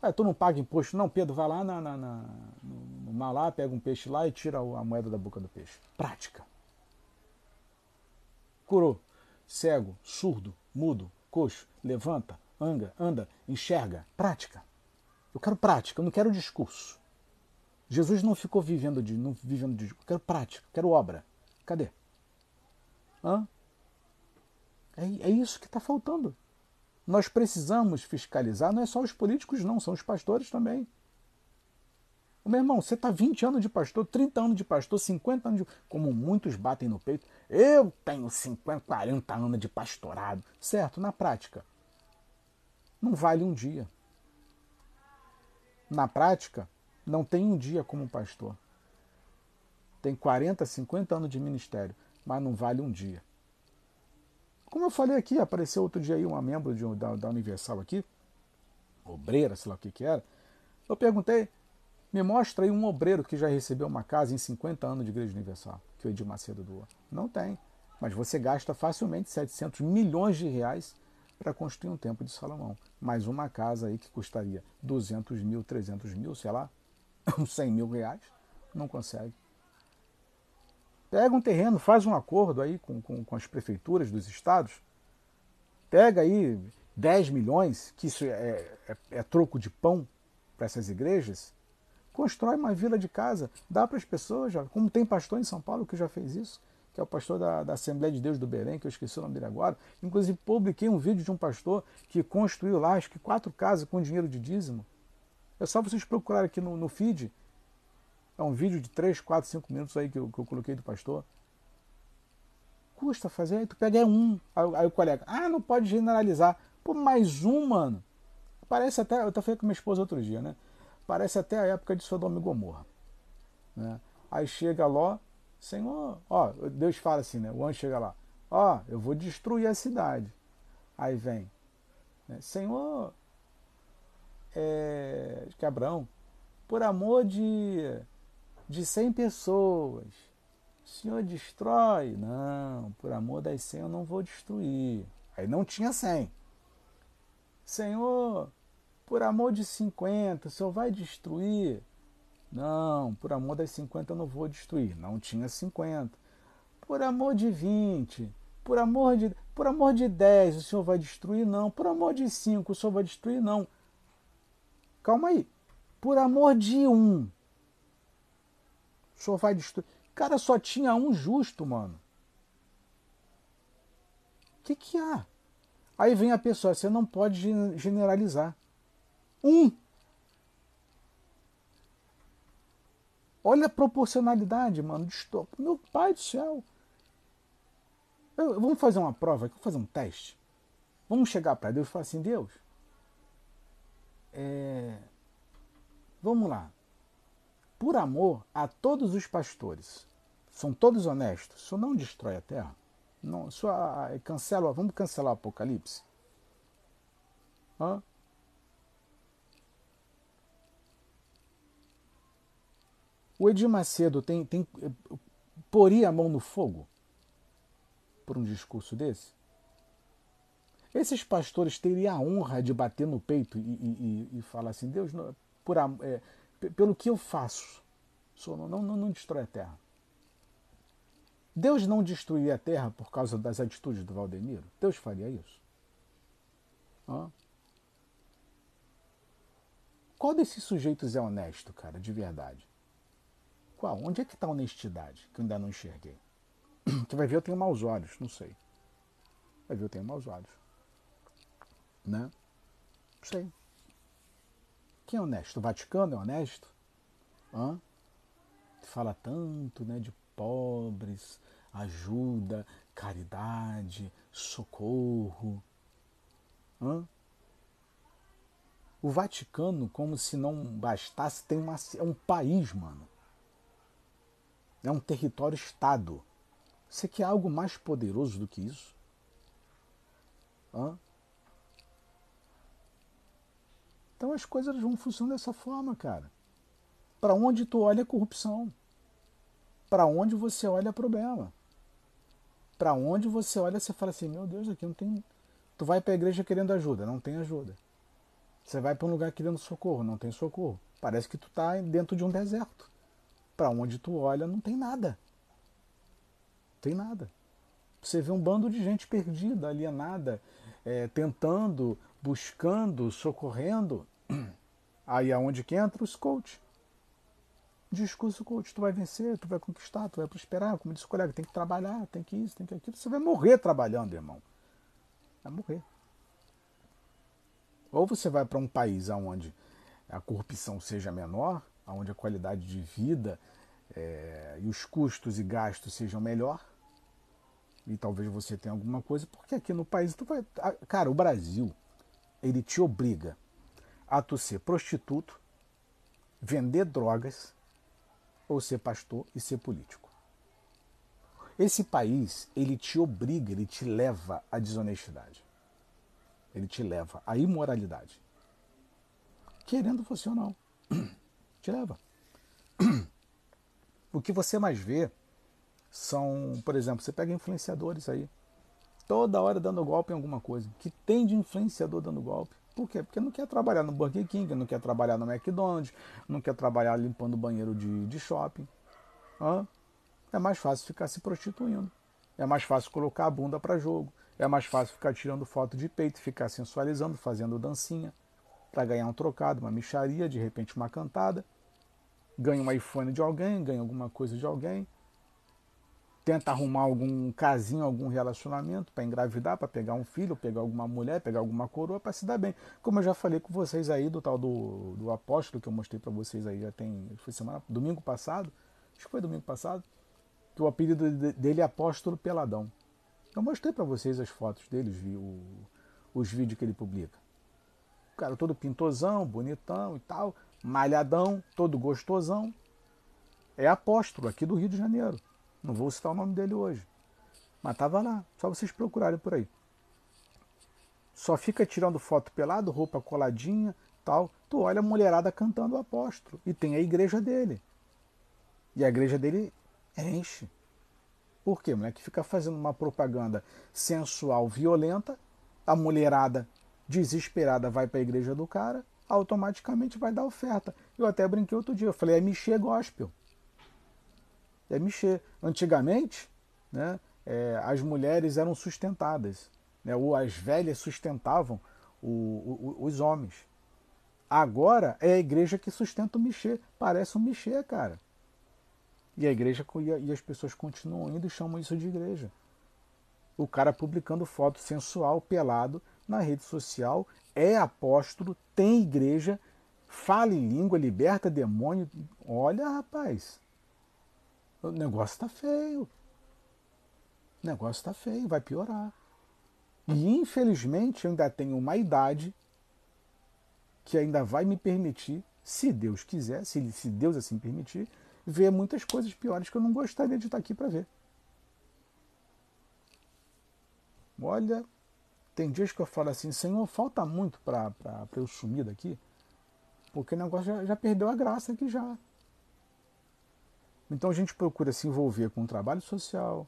Ah, tu não paga imposto? Não, Pedro, vai lá na, na, na, no mar lá, pega um peixe lá e tira a moeda da boca do peixe. Prática. Curou. Cego, surdo, mudo, coxo, levanta, anga, anda, enxerga. Prática. Eu quero prática, eu não quero discurso. Jesus não ficou vivendo de, não vivendo de, eu quero prática, eu quero obra. Cadê? Hã? É, é isso que está faltando. Nós precisamos fiscalizar, não é só os políticos, não, são os pastores também. Meu irmão, você está 20 anos de pastor, 30 anos de pastor, 50 anos de. Como muitos batem no peito, eu tenho 50, 40 anos de pastorado. Certo, na prática. Não vale um dia. Na prática, não tem um dia como pastor. Tem 40, 50 anos de ministério, mas não vale um dia. Como eu falei aqui, apareceu outro dia aí uma membro de, da, da Universal aqui, obreira, sei lá o que que era. Eu perguntei, me mostra aí um obreiro que já recebeu uma casa em 50 anos de Igreja Universal, que o Edir Macedo doa. Não tem. Mas você gasta facilmente 700 milhões de reais para construir um templo de Salomão. Mais uma casa aí que custaria 200 mil, 300 mil, sei lá, uns 100 mil reais. Não consegue. Pega um terreno, faz um acordo aí com, com, com as prefeituras dos estados, pega aí 10 milhões, que isso é, é, é troco de pão para essas igrejas, constrói uma vila de casa, dá para as pessoas, já, como tem pastor em São Paulo que já fez isso, que é o pastor da, da, Assembleia de Deus do Belém, que eu esqueci o nome dele agora. Inclusive, publiquei um vídeo de um pastor que construiu lá, acho que quatro casas com dinheiro de dízimo. É só vocês procurarem aqui no, no feed, é um vídeo de 3, 4, 5 minutos aí que eu, que eu coloquei do pastor. Custa fazer, aí tu pega um. Aí, aí, o colega, ah, não pode generalizar. Pô, mais um, mano. Parece até, eu até falei com minha esposa outro dia, né? Parece até a época de Sodoma e Gomorra. Né? Aí chega Ló, Senhor, ó, Deus fala assim, né? O anjo chega lá, ó, eu vou destruir a cidade. Aí vem, né? Senhor, é, que Abraão, por amor de de 100 pessoas. O senhor destrói? Não, por amor das 100 eu não vou destruir. Aí não tinha 100. Senhor, por amor de 50, o senhor vai destruir? Não, por amor das 50 eu não vou destruir. Não tinha 50. Por amor de 20, por amor de, por amor de 10, o senhor vai destruir? Não. Por amor de 5, o senhor vai destruir? Não. Calma aí. Por amor de 1, o senhor vai destruir. Cara, só tinha um justo, mano. O que, que há? Aí vem a pessoa, você não pode generalizar. Um. Olha a proporcionalidade, mano. Meu pai do céu. Eu, vamos fazer uma prova, vamos fazer um teste. Vamos chegar para Deus e falar assim, Deus, é, vamos lá por amor a todos os pastores. São todos honestos. Isso não destrói a terra. Não, isso cancela, vamos cancelar o Apocalipse. Hã? O Edir Macedo tem, tem, poria a mão no fogo por um discurso desse? Esses pastores teriam a honra de bater no peito e, e, e falar assim: Deus, por, é, pelo que eu faço, não, não, não destrói a terra. Deus não destruiria a terra por causa das atitudes do Valdemiro? Deus faria isso? Hã? Qual desses sujeitos é honesto, cara, de verdade? Qual? Onde é que está a honestidade que eu ainda não enxerguei? Você vai ver, eu tenho maus olhos, não sei. Vai ver, eu tenho maus olhos. Né? Não sei. Quem é honesto? O Vaticano é honesto? Hã? Fala tanto né, de pobres, ajuda, caridade, socorro. Hã? O Vaticano, como se não bastasse, tem uma, é um país, mano. É um território-estado. Você quer algo mais poderoso do que isso? Hã? Então as coisas vão funcionar dessa forma, cara. Para onde tu olha é corrupção. Para onde você olha é problema. Para onde você olha, você fala assim: meu Deus, aqui não tem. Tu vai para a igreja querendo ajuda, não tem ajuda. Você vai para um lugar querendo socorro, não tem socorro. Parece que tu está dentro de um deserto. Para onde tu olha, não tem nada. Não tem nada. Você vê um bando de gente perdida, alienada, é, tentando, buscando, socorrendo. Aí aonde que entra os coach. Discurso coach, tu vai vencer, tu vai conquistar, tu vai prosperar, como disse o colega, tem que trabalhar, tem que isso, tem que aquilo. Você vai morrer trabalhando, irmão. Vai morrer. Ou você vai para um país onde a corrupção seja menor, onde a qualidade de vida é, e os custos e gastos sejam melhor, e talvez você tenha alguma coisa, porque aqui no país tu vai. Cara, o Brasil, ele te obriga a tu ser prostituto, vender drogas, ou ser pastor e ser político. Esse país, ele te obriga, ele te leva à desonestidade. Ele te leva à imoralidade. Querendo você ou não. Te leva. O que você mais vê são, por exemplo, você pega influenciadores aí, toda hora dando golpe em alguma coisa. Que tem de influenciador dando golpe? Por quê? Porque não quer trabalhar no Burger King, não quer trabalhar no McDonald's, não quer trabalhar limpando banheiro de, de shopping. Hã? É mais fácil ficar se prostituindo. É mais fácil colocar a bunda para jogo. É mais fácil ficar tirando foto de peito, ficar sensualizando, fazendo dancinha, para ganhar um trocado, uma micharia, de repente uma cantada. Ganha um iPhone de alguém, ganha alguma coisa de alguém. Tenta arrumar algum casinho, algum relacionamento para engravidar, para pegar um filho, pegar alguma mulher, pegar alguma coroa para se dar bem. Como eu já falei com vocês aí do tal do, do apóstolo que eu mostrei para vocês aí já tem foi semana domingo passado, acho que foi domingo passado, que o apelido dele é apóstolo peladão. Eu mostrei para vocês as fotos dele, vi o, os vídeos que ele publica. O cara todo pintosão, bonitão e tal, malhadão, todo gostosão. É apóstolo aqui do Rio de Janeiro. Não vou citar o nome dele hoje. Mas tava lá, só vocês procurarem por aí. Só fica tirando foto pelado, roupa coladinha, tal. Tu olha a mulherada cantando o apóstolo. E tem a igreja dele. E a igreja dele enche. Por quê? O moleque fica fazendo uma propaganda sensual, violenta, a mulherada desesperada vai para a igreja do cara, automaticamente vai dar oferta. Eu até brinquei outro dia, eu falei, é Michê Gospel. É Michê. Antigamente, né, é, as mulheres eram sustentadas, né, ou as velhas sustentavam o, o, os homens. Agora é a igreja que sustenta o Michê. Parece um Michê, cara. E a igreja e as pessoas continuam indo e chamam isso de igreja. O cara publicando foto sensual, pelado, na rede social, é apóstolo, tem igreja, fala em língua, liberta demônio. Olha, rapaz, o negócio está feio. O negócio está feio, vai piorar. E infelizmente eu ainda tenho uma idade que ainda vai me permitir, se Deus quiser, se, se Deus assim permitir, ver muitas coisas piores que eu não gostaria de estar aqui para ver. Olha, tem dias que eu falo assim, Senhor, falta muito para eu sumir daqui, porque o negócio já, já perdeu a graça aqui já. Então a gente procura se envolver com o trabalho social,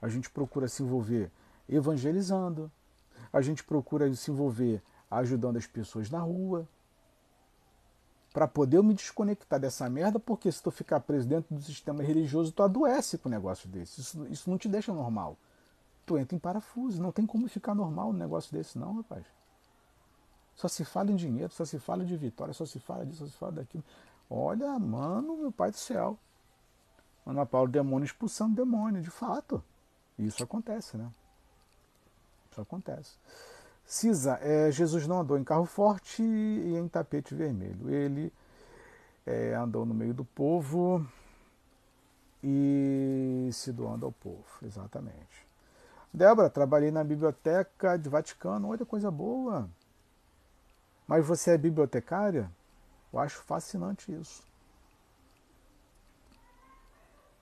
a gente procura se envolver evangelizando, a gente procura se envolver ajudando as pessoas na rua, para poder eu me desconectar dessa merda, porque se tu ficar preso dentro do sistema religioso, tu adoece com um negócio desse. Isso, isso não te deixa normal. Tu entra em parafuso, não tem como ficar normal um negócio desse, não, rapaz. Só se fala em dinheiro, só se fala de vitória, só se fala disso, só se fala daquilo. Olha, mano, meu pai do céu. Ana Paulo, demônio expulsando demônio, de fato. Isso acontece, né? Isso acontece. Cisa, é, Jesus não andou em carro forte e em tapete vermelho. Ele é, andou no meio do povo e se doando ao povo, exatamente. Débora, trabalhei na biblioteca de Vaticano, olha coisa boa. Mas você é bibliotecária? Eu acho fascinante isso.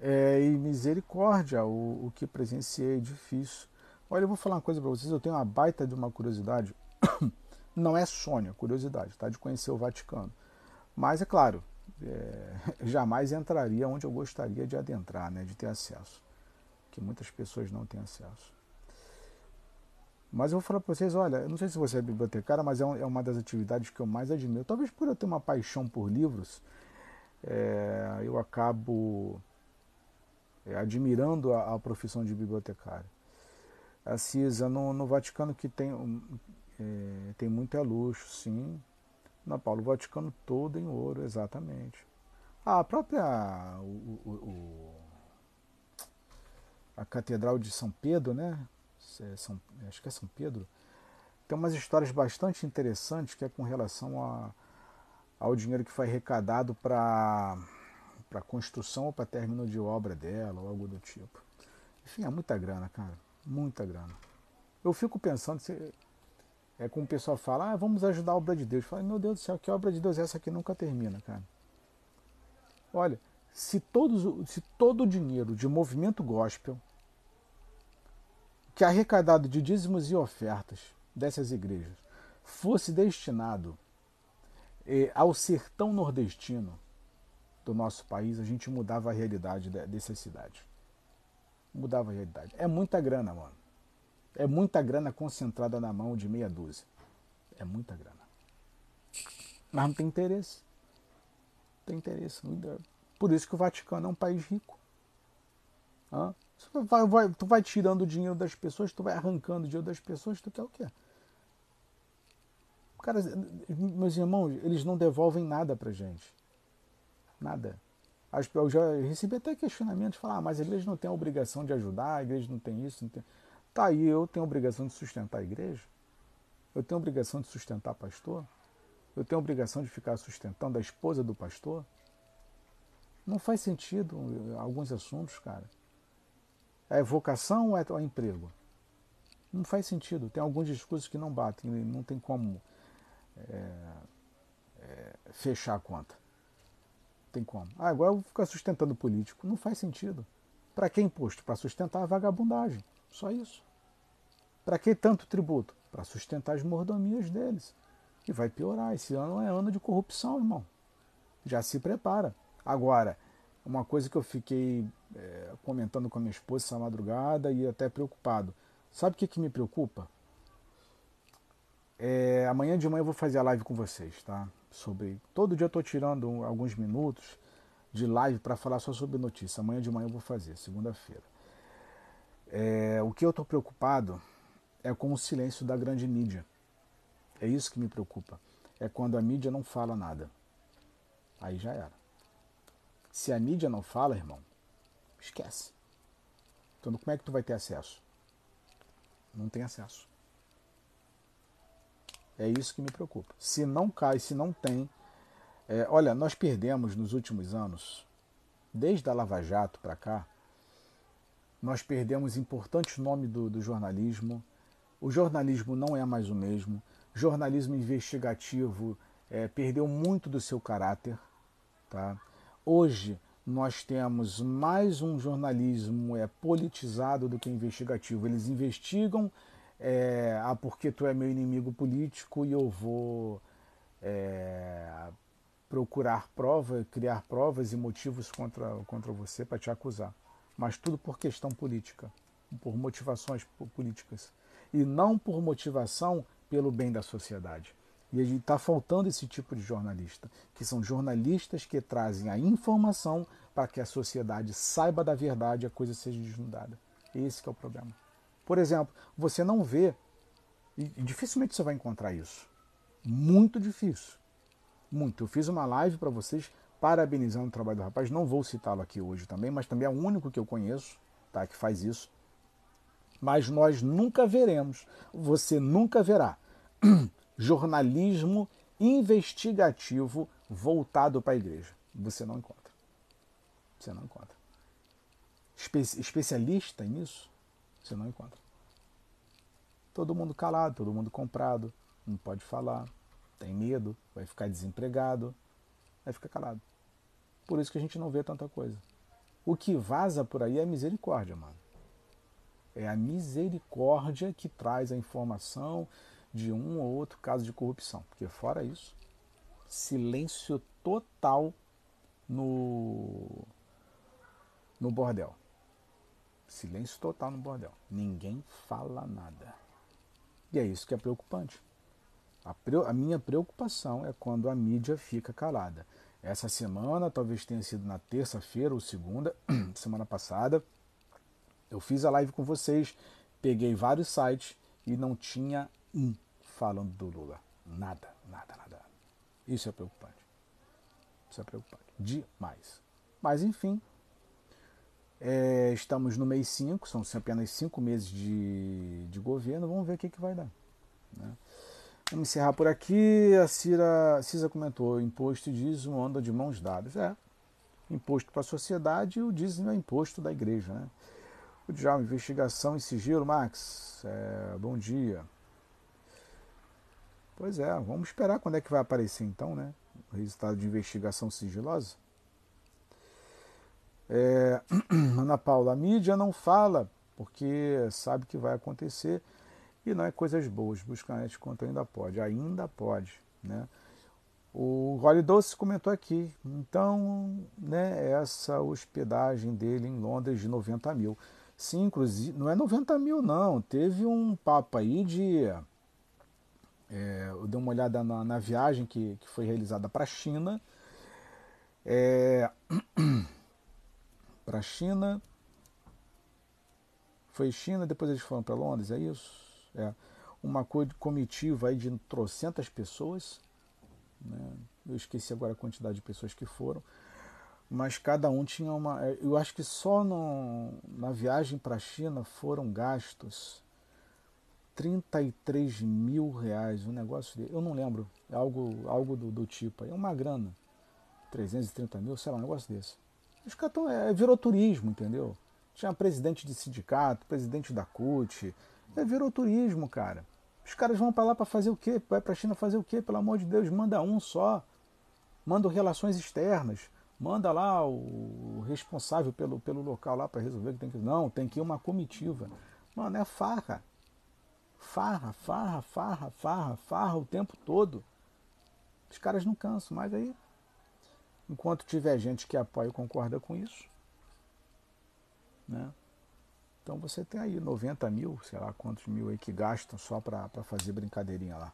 É, e misericórdia, o, o que presenciei, difícil. Olha, eu vou falar uma coisa para vocês, eu tenho uma baita de uma curiosidade. Não é Sônia, curiosidade, tá? De conhecer o Vaticano. Mas é claro, é, jamais entraria onde eu gostaria de adentrar, né? De ter acesso. Que muitas pessoas não têm acesso. Mas eu vou falar para vocês, olha, eu não sei se você é bibliotecária, mas é, um, é, uma das atividades que eu mais admiro. Talvez por eu ter uma paixão por livros, é, eu acabo é, admirando a, a profissão de bibliotecário a CISA no, no Vaticano que tem, é, tem muito é luxo, sim. Na Paulo, o Vaticano todo em ouro, exatamente. A própria o, o, o, a Catedral de São Pedro, né? É São, acho que é São Pedro, tem umas histórias bastante interessantes que é com relação a, ao dinheiro que foi arrecadado para para construção ou para término de obra dela ou algo do tipo. Enfim, é muita grana, cara. Muita grana. Eu fico pensando, se, é como o pessoal fala, ah, vamos ajudar a obra de Deus. Fala, meu Deus do céu, que obra de Deus é essa que nunca termina, cara? Olha, se, todos, se todo o dinheiro de movimento gospel que é arrecadado de dízimos e ofertas dessas igrejas fosse destinado eh, ao sertão nordestino do nosso país, a gente mudava a realidade dessas cidades mudava a realidade. É muita grana, mano. É muita grana concentrada na mão de meia dúzia. É muita grana. Mas não tem interesse. Não tem interesse. Por isso que o Vaticano é um país rico. Hã? Tu vai, vai, tu vai tirando o dinheiro das pessoas, tu vai arrancando o dinheiro das pessoas, tu quer o quê? Cara, meus irmãos, eles não devolvem nada pra gente. Nada. Eu já recebi até questionamentos, falar, ah, mas a igreja não tem a obrigação de ajudar, a igreja não tem isso, não tem... Tá aí, eu tenho a obrigação de sustentar a igreja? Eu tenho a obrigação de sustentar pastor? Eu tenho a obrigação de ficar sustentando a esposa do pastor? Não faz sentido alguns assuntos, cara. É vocação ou é emprego? Não faz sentido. Tem alguns discursos que não batem, não tem como é, é, fechar a conta. Tem como. Ah, agora eu vou ficar sustentando político. Não faz sentido. Para que imposto? Para sustentar a vagabundagem. Só isso. Para que tanto tributo? Para sustentar as mordomias deles. E vai piorar. Esse ano é ano de corrupção, irmão. Já se prepara. Agora, uma coisa que eu fiquei é, comentando com a minha esposa essa madrugada e até preocupado. Sabe o que, que me preocupa? É, amanhã de manhã eu vou fazer a live com vocês, tá? Sobre. Todo dia eu estou tirando alguns minutos de live para falar só sobre notícia. Amanhã de manhã eu vou fazer, segunda-feira. É, o que eu estou preocupado é com o silêncio da grande mídia. É isso que me preocupa. É quando a mídia não fala nada. Aí já era. Se a mídia não fala, irmão, esquece. Então como é que tu vai ter acesso? Não tem acesso. É isso que me preocupa. Se não cai, se não tem. É, olha, nós perdemos nos últimos anos, desde a Lava Jato para cá, nós perdemos importantes nomes do, do jornalismo. O jornalismo não é mais o mesmo. Jornalismo investigativo é, perdeu muito do seu caráter. Tá? Hoje nós temos mais um jornalismo é, politizado do que investigativo. Eles investigam é, ah, porque tu é meu inimigo político e eu vou é, procurar prova, criar provas e motivos contra, contra você para te acusar. Mas tudo por questão política, por motivações políticas. E não por motivação pelo bem da sociedade. E está faltando esse tipo de jornalista, que são jornalistas que trazem a informação para que a sociedade saiba da verdade e a coisa seja desnudada. Esse é o problema. Por exemplo, você não vê, e dificilmente você vai encontrar isso. Muito difícil. Muito. Eu fiz uma live para vocês parabenizando o trabalho do rapaz. Não vou citá-lo aqui hoje também, mas também é o único que eu conheço tá, que faz isso. Mas nós nunca veremos, você nunca verá jornalismo investigativo voltado para a igreja. Você não encontra. Você não encontra. Espe especialista nisso, você não encontra. Todo mundo calado, todo mundo comprado, não pode falar, tem medo, vai ficar desempregado, vai ficar calado. Por isso que a gente não vê tanta coisa. O que vaza por aí é a misericórdia, mano. É a misericórdia que traz a informação, de um ou outro caso de corrupção. Porque fora isso, silêncio total no, no bordel. Silêncio total no bordel. Ninguém fala nada. E é isso que é preocupante. A, pre, a minha preocupação é quando a mídia fica calada. Essa semana, talvez tenha sido na terça-feira ou segunda, semana passada, eu fiz a live com vocês, peguei vários sites e não tinha um falando do Lula. Nada, nada, nada. Isso é preocupante. Isso é preocupante. Demais. Mas, enfim, é, estamos no mês 5, são apenas 5 meses de, de governo, vamos ver o que, que vai dar. Né? Vamos encerrar por aqui. A Cira, Cisa comentou: imposto e dízimo anda de mãos dadas. É, imposto para a sociedade e o dízimo é imposto da igreja. Né? O Djalma, investigação e sigilo, Max. É, bom dia. Pois é, vamos esperar quando é que vai aparecer então, né? O resultado de investigação sigilosa. É, Ana Paula, a mídia não fala porque sabe que vai acontecer e não é coisas boas. Buscanet conta ainda pode, ainda pode, né? O Role Doce comentou aqui, então, né, essa hospedagem dele em Londres de 90 mil. Sim, inclusive, não é 90 mil não, teve um papo aí de é, eu dei uma olhada na, na viagem que, que foi realizada para a China. É, para a China. Foi China, depois eles foram para Londres, é isso? É. Uma comitiva aí de trocentas pessoas. Né? Eu esqueci agora a quantidade de pessoas que foram. Mas cada um tinha uma. É, eu acho que só no, na viagem para a China foram gastos 33 mil reais, um negócio de, eu não lembro, é algo, algo do, do tipo, é uma grana, 330 mil, sei lá, um negócio desse. Os caras tão, é, virou turismo, entendeu? Tinha presidente de sindicato, presidente da CUT, é, virou turismo, cara. Os caras vão para lá para fazer o quê? Vai para a China fazer o quê? Pelo amor de Deus, manda um só. Manda relações externas. Manda lá o responsável pelo, pelo local lá para resolver que tem que. Não, tem que ir uma comitiva. Mano, é farra. Farra, farra, farra, farra, farra o tempo todo. Os caras não cansam, mas aí, enquanto tiver gente que apoia e concorda com isso, né? Então você tem aí 90 mil, sei lá quantos mil aí que gastam só para fazer brincadeirinha lá.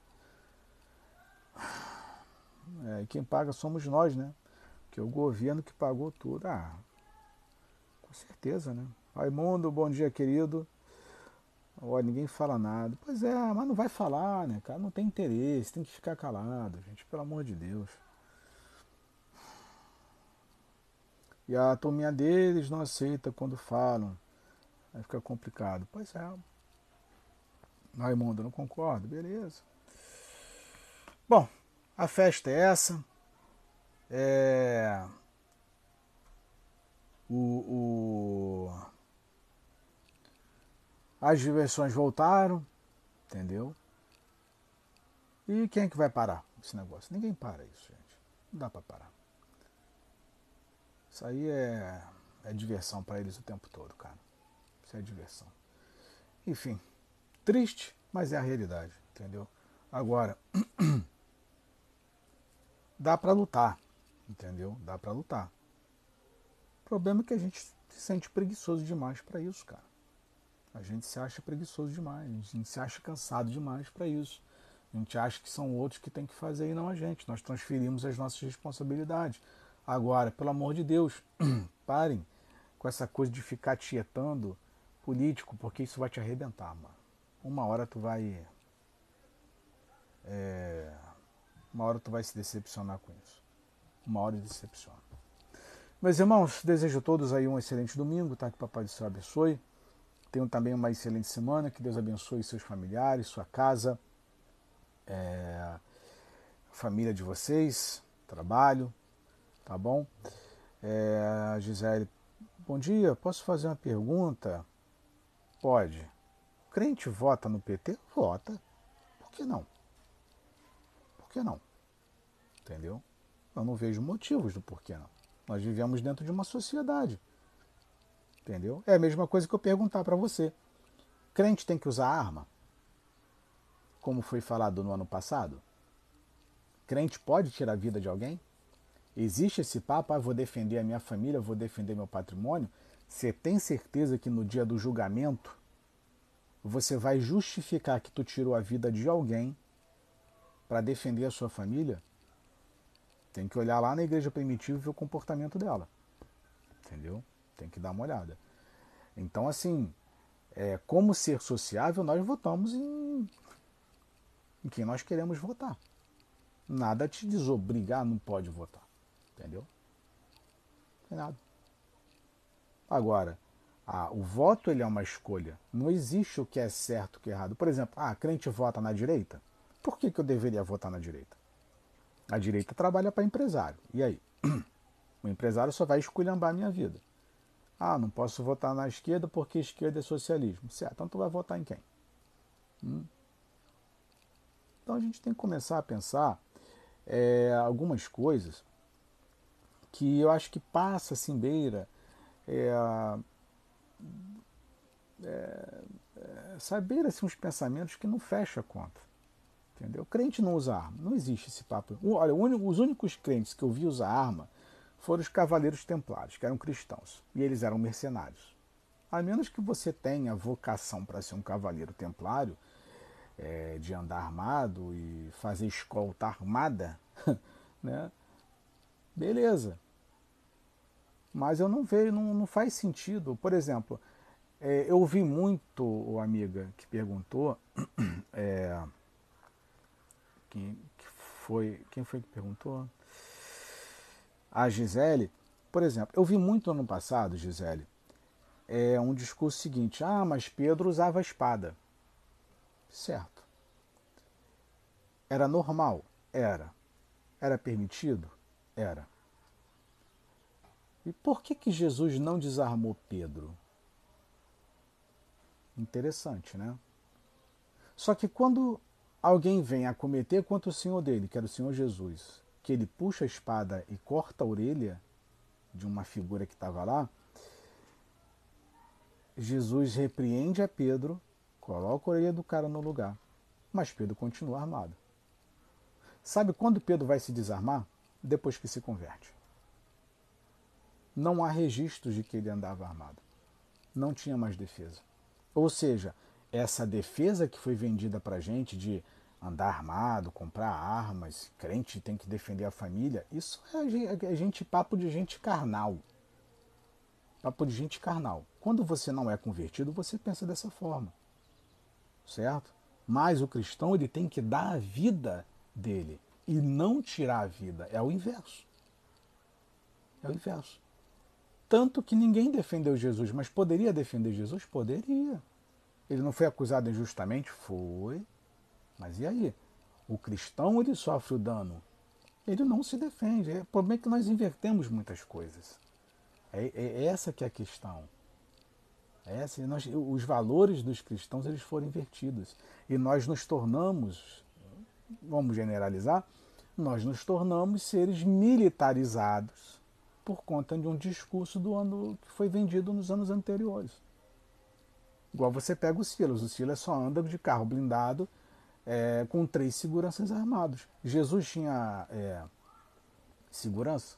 É, e quem paga somos nós, né? Que é o governo que pagou tudo. Ah, com certeza, né? Raimundo, bom dia, querido. Olha, ninguém fala nada. Pois é, mas não vai falar, né, cara? Não tem interesse, tem que ficar calado, gente, pelo amor de Deus. E a turminha deles não aceita quando falam. Aí fica complicado. Pois é. Raimundo, não concordo, beleza. Bom, a festa é essa. É. O. o as diversões voltaram, entendeu? E quem é que vai parar esse negócio? Ninguém para isso, gente. Não dá para parar. Isso aí é, é diversão para eles o tempo todo, cara. Isso é diversão. Enfim, triste, mas é a realidade, entendeu? Agora, dá para lutar, Entendeu? Dá para lutar. O problema é que a gente se sente preguiçoso demais para isso, cara. A gente se acha preguiçoso demais, a gente se acha cansado demais para isso. A gente acha que são outros que tem que fazer e não a gente. Nós transferimos as nossas responsabilidades. Agora, pelo amor de Deus, parem com essa coisa de ficar tietando político, porque isso vai te arrebentar, mano. Uma hora tu vai. É, uma hora tu vai se decepcionar com isso. Uma hora decepciona. Meus irmãos, desejo a todos aí um excelente domingo, tá? Que o Papai do Céu abençoe. Tenham também uma excelente semana, que Deus abençoe seus familiares, sua casa, é, família de vocês, trabalho, tá bom? É, Gisele, bom dia, posso fazer uma pergunta? Pode. Crente vota no PT? Vota. Por que não? Por que não? Entendeu? Eu não vejo motivos do porquê não. Nós vivemos dentro de uma sociedade. Entendeu? É a mesma coisa que eu perguntar para você. Crente tem que usar arma? Como foi falado no ano passado? Crente pode tirar a vida de alguém? Existe esse papo, ah, vou defender a minha família, vou defender meu patrimônio? Você tem certeza que no dia do julgamento você vai justificar que tu tirou a vida de alguém para defender a sua família? Tem que olhar lá na igreja primitiva e ver o comportamento dela. Entendeu? Tem que dar uma olhada. Então, assim, é, como ser sociável, nós votamos em, em quem nós queremos votar. Nada te desobrigar, não pode votar. Entendeu? Não tem nada. Agora, ah, o voto ele é uma escolha. Não existe o que é certo o que é errado. Por exemplo, ah, crente vota na direita? Por que, que eu deveria votar na direita? A direita trabalha para empresário. E aí? O empresário só vai esculhambar a minha vida. Ah, não posso votar na esquerda porque esquerda é socialismo. Certo, então tu vai votar em quem? Hum? Então a gente tem que começar a pensar é, algumas coisas que eu acho que passa assim beira é, é, é, saber assim, uns pensamentos que não fecha a conta. Entendeu? O crente não usa arma. Não existe esse papo. Olha, os únicos crentes que eu vi usar arma foram os cavaleiros templários, que eram cristãos. E eles eram mercenários. A menos que você tenha vocação para ser um cavaleiro templário, é, de andar armado e fazer escolta armada, né? Beleza. Mas eu não vejo, não, não faz sentido. Por exemplo, é, eu vi muito, o amiga que perguntou, é, quem, que foi, quem foi que perguntou? A Gisele. Por exemplo, eu vi muito no ano passado, Gisele, é um discurso seguinte: ah, mas Pedro usava espada. Certo. Era normal? Era. Era permitido? Era. E por que, que Jesus não desarmou Pedro? Interessante, né? Só que quando alguém vem a cometer contra o Senhor dele, que era o Senhor Jesus, que ele puxa a espada e corta a orelha de uma figura que estava lá, Jesus repreende a Pedro, coloca a orelha do cara no lugar, mas Pedro continua armado. Sabe quando Pedro vai se desarmar? Depois que se converte. Não há registros de que ele andava armado. Não tinha mais defesa. Ou seja, essa defesa que foi vendida para gente de andar armado, comprar armas, crente tem que defender a família, isso é, gente papo de gente carnal. Papo de gente carnal. Quando você não é convertido, você pensa dessa forma. Certo? Mas o cristão ele tem que dar a vida dele e não tirar a vida. É o inverso. É o inverso. Tanto que ninguém defendeu Jesus, mas poderia defender Jesus? Poderia. Ele não foi acusado injustamente? Foi. Mas e aí? O cristão ele sofre o dano. Ele não se defende. É, o problema é que nós invertemos muitas coisas. É, é essa que é a questão. É essa, nós, os valores dos cristãos eles foram invertidos. E nós nos tornamos, vamos generalizar, nós nos tornamos seres militarizados por conta de um discurso do ano que foi vendido nos anos anteriores. Igual você pega o Silas. O Silas só anda de carro blindado é, com três seguranças armados. Jesus tinha é, Segurança?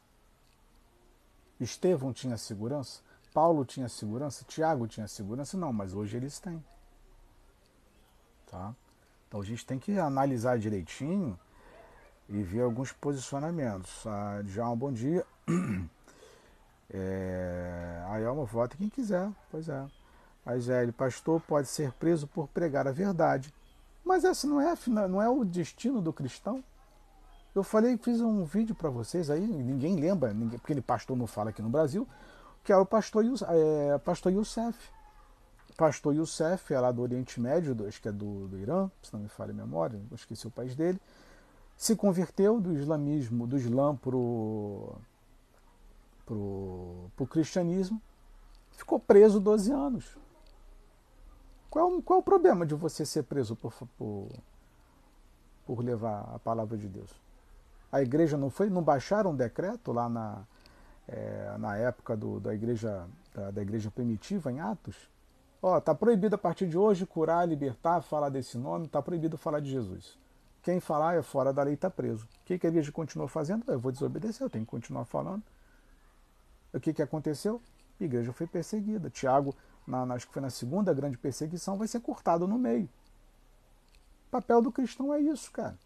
Estevão tinha segurança? Paulo tinha segurança? Tiago tinha segurança? Não, mas hoje eles têm. Tá? Então a gente tem que analisar direitinho e ver alguns posicionamentos. Ah, um bom dia. É, a Elma vota quem quiser, pois é. Aizélio, pastor pode ser preso por pregar a verdade. Mas esse não é, não é o destino do cristão? Eu falei, fiz um vídeo para vocês aí, ninguém lembra, ninguém, porque ele pastor não fala aqui no Brasil, que é o pastor, é, pastor Youssef. Pastor Youssef é lá do Oriente Médio, acho que é do, do Irã, se não me falha a memória, esqueci o país dele. Se converteu do islamismo, do Islã pro pro, pro cristianismo, ficou preso 12 anos. Qual, qual é o problema de você ser preso por, por, por levar a palavra de Deus? A igreja não foi, não baixaram um decreto lá na, é, na época do, da, igreja, da, da igreja primitiva, em Atos? Ó, está proibido a partir de hoje curar, libertar, falar desse nome, está proibido falar de Jesus. Quem falar é fora da lei está preso. O que, que a igreja continuou fazendo? Eu vou desobedecer, eu tenho que continuar falando. O que, que aconteceu? A igreja foi perseguida. Tiago, na, acho que foi na segunda grande perseguição, vai ser cortado no meio. O papel do cristão é isso, cara.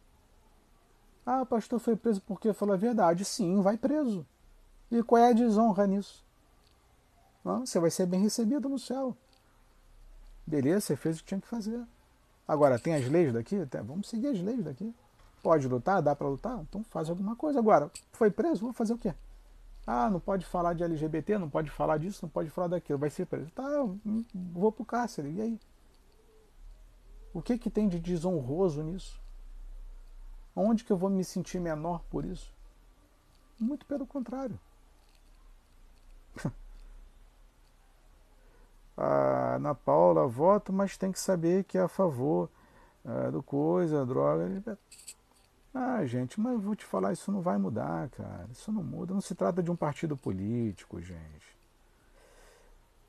Ah, pastor foi preso porque falou a verdade. Sim, vai preso. E qual é a desonra nisso? Não, você vai ser bem recebido no céu. Beleza, você fez o que tinha que fazer. Agora, tem as leis daqui? Vamos seguir as leis daqui. Pode lutar? Dá para lutar? Então faz alguma coisa. Agora, foi preso? Vou fazer o quê? Ah, não pode falar de LGBT, não pode falar disso, não pode falar daquilo, vai ser preso. Tá, vou pro cárcere, e aí? O que que tem de desonroso nisso? Onde que eu vou me sentir menor por isso? Muito pelo contrário. a Ana Paula vota, mas tem que saber que é a favor é, do coisa, droga. Ah, gente, mas eu vou te falar, isso não vai mudar, cara. Isso não muda. Não se trata de um partido político, gente.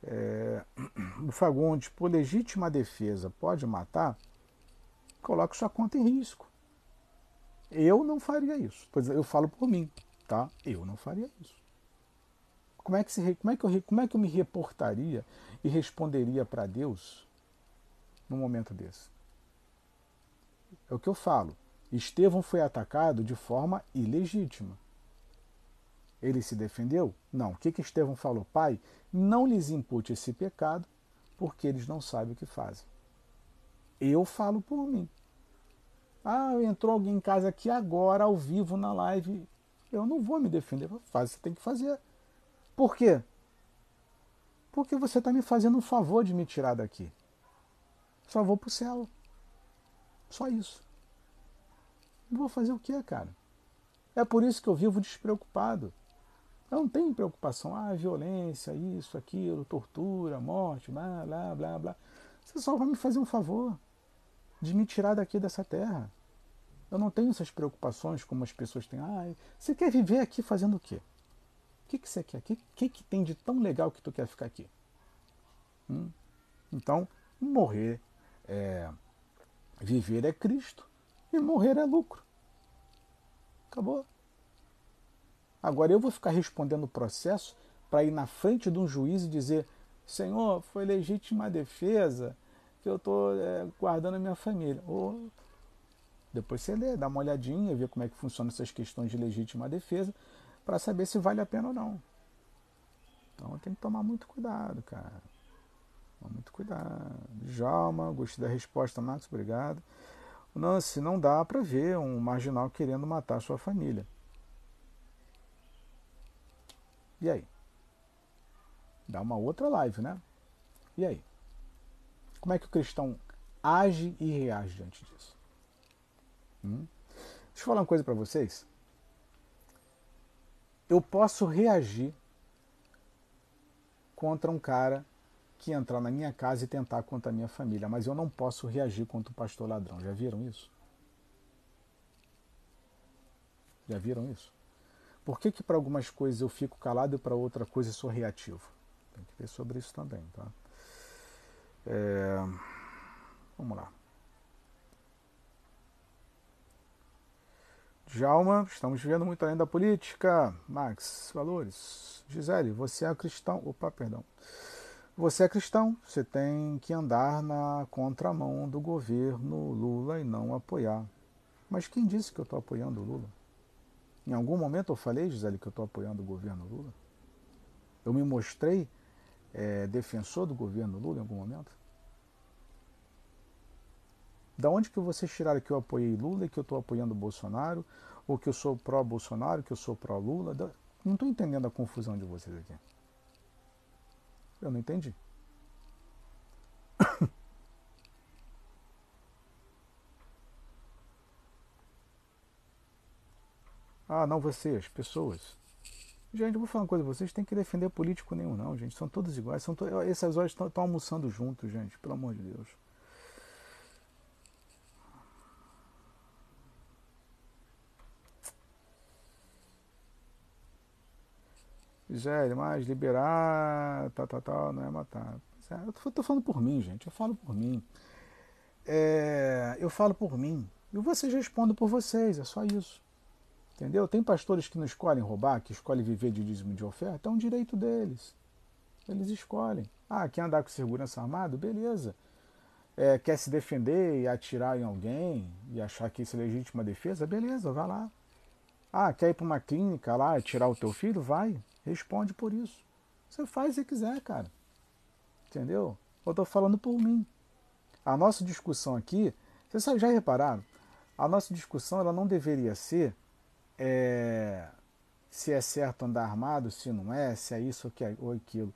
É... O Fagundes, por legítima defesa, pode matar? Coloque sua conta em risco. Eu não faria isso. Pois eu falo por mim, tá? Eu não faria isso. Como é que, se, como é que, eu, como é que eu me reportaria e responderia para Deus num momento desse? É o que eu falo. Estevão foi atacado de forma ilegítima. Ele se defendeu? Não. O que, que Estevão falou? Pai, não lhes impute esse pecado, porque eles não sabem o que fazem. Eu falo por mim. Ah, entrou alguém em casa aqui agora, ao vivo, na live. Eu não vou me defender. Faz, você tem que fazer. Por quê? Porque você está me fazendo um favor de me tirar daqui. Só vou para o céu. Só isso. Vou fazer o que, cara? É por isso que eu vivo despreocupado. Eu não tenho preocupação. Ah, violência, isso, aquilo, tortura, morte, blá, blá, blá, blá. Você só vai me fazer um favor de me tirar daqui dessa terra. Eu não tenho essas preocupações como as pessoas têm. Ah, você quer viver aqui fazendo o quê? O que, que você quer? O que, que, que tem de tão legal que tu quer ficar aqui? Hum? Então, morrer é. Viver é Cristo e morrer é lucro. Acabou. Agora eu vou ficar respondendo o processo para ir na frente de um juiz e dizer: Senhor, foi legítima defesa que eu estou é, guardando a minha família. Ou depois você lê, dá uma olhadinha, vê como é que funcionam essas questões de legítima defesa para saber se vale a pena ou não. Então tem que tomar muito cuidado, cara. Muito cuidado. Jalma, gostei da resposta, Marcos, obrigado. Nancy, não dá para ver um marginal querendo matar sua família. E aí? Dá uma outra live, né? E aí? Como é que o cristão age e reage diante disso? Hum? Deixa eu falar uma coisa para vocês. Eu posso reagir contra um cara que entrar na minha casa e tentar contra a minha família, mas eu não posso reagir contra o pastor ladrão. Já viram isso? Já viram isso? Por que, que para algumas coisas eu fico calado e para outra coisa eu sou reativo? Tem que ver sobre isso também, tá? É... Vamos lá. Djalma, estamos vivendo muito além da política. Max, valores. Gisele, você é cristão. Opa, perdão. Você é cristão, você tem que andar na contramão do governo Lula e não apoiar. Mas quem disse que eu estou apoiando o Lula? Em algum momento eu falei, Gisele, que eu estou apoiando o governo Lula? Eu me mostrei é, defensor do governo Lula em algum momento? Da onde que vocês tiraram que eu apoiei Lula e que eu estou apoiando Bolsonaro? Ou que eu sou pró-Bolsonaro, que eu sou pró-Lula? Não estou entendendo a confusão de vocês aqui. Eu não entendi. ah, não vocês, pessoas. Gente, eu vou falar uma coisa, vocês têm que defender político nenhum, não, gente. São todos iguais. São to... Essas horas estão almoçando juntos, gente, pelo amor de Deus. Gisele, mas liberar, tal, tal, tal, não é matar. Eu tô, falando por mim, gente. Eu falo por mim. É, eu falo por mim. E vocês respondem por vocês, é só isso. Entendeu? Tem pastores que não escolhem roubar, que escolhem viver de dízimo de oferta, é um direito deles. Eles escolhem. Ah, quer andar com segurança armado? Beleza. É, quer se defender e atirar em alguém e achar que isso é legítima defesa? Beleza, vai lá. Ah, quer ir para uma clínica lá tirar o teu filho? Vai. Responde por isso. Você faz se quiser, cara. Entendeu? Eu estou falando por mim. A nossa discussão aqui, vocês já repararam? A nossa discussão ela não deveria ser é, se é certo andar armado, se não é, se é isso ou aquilo.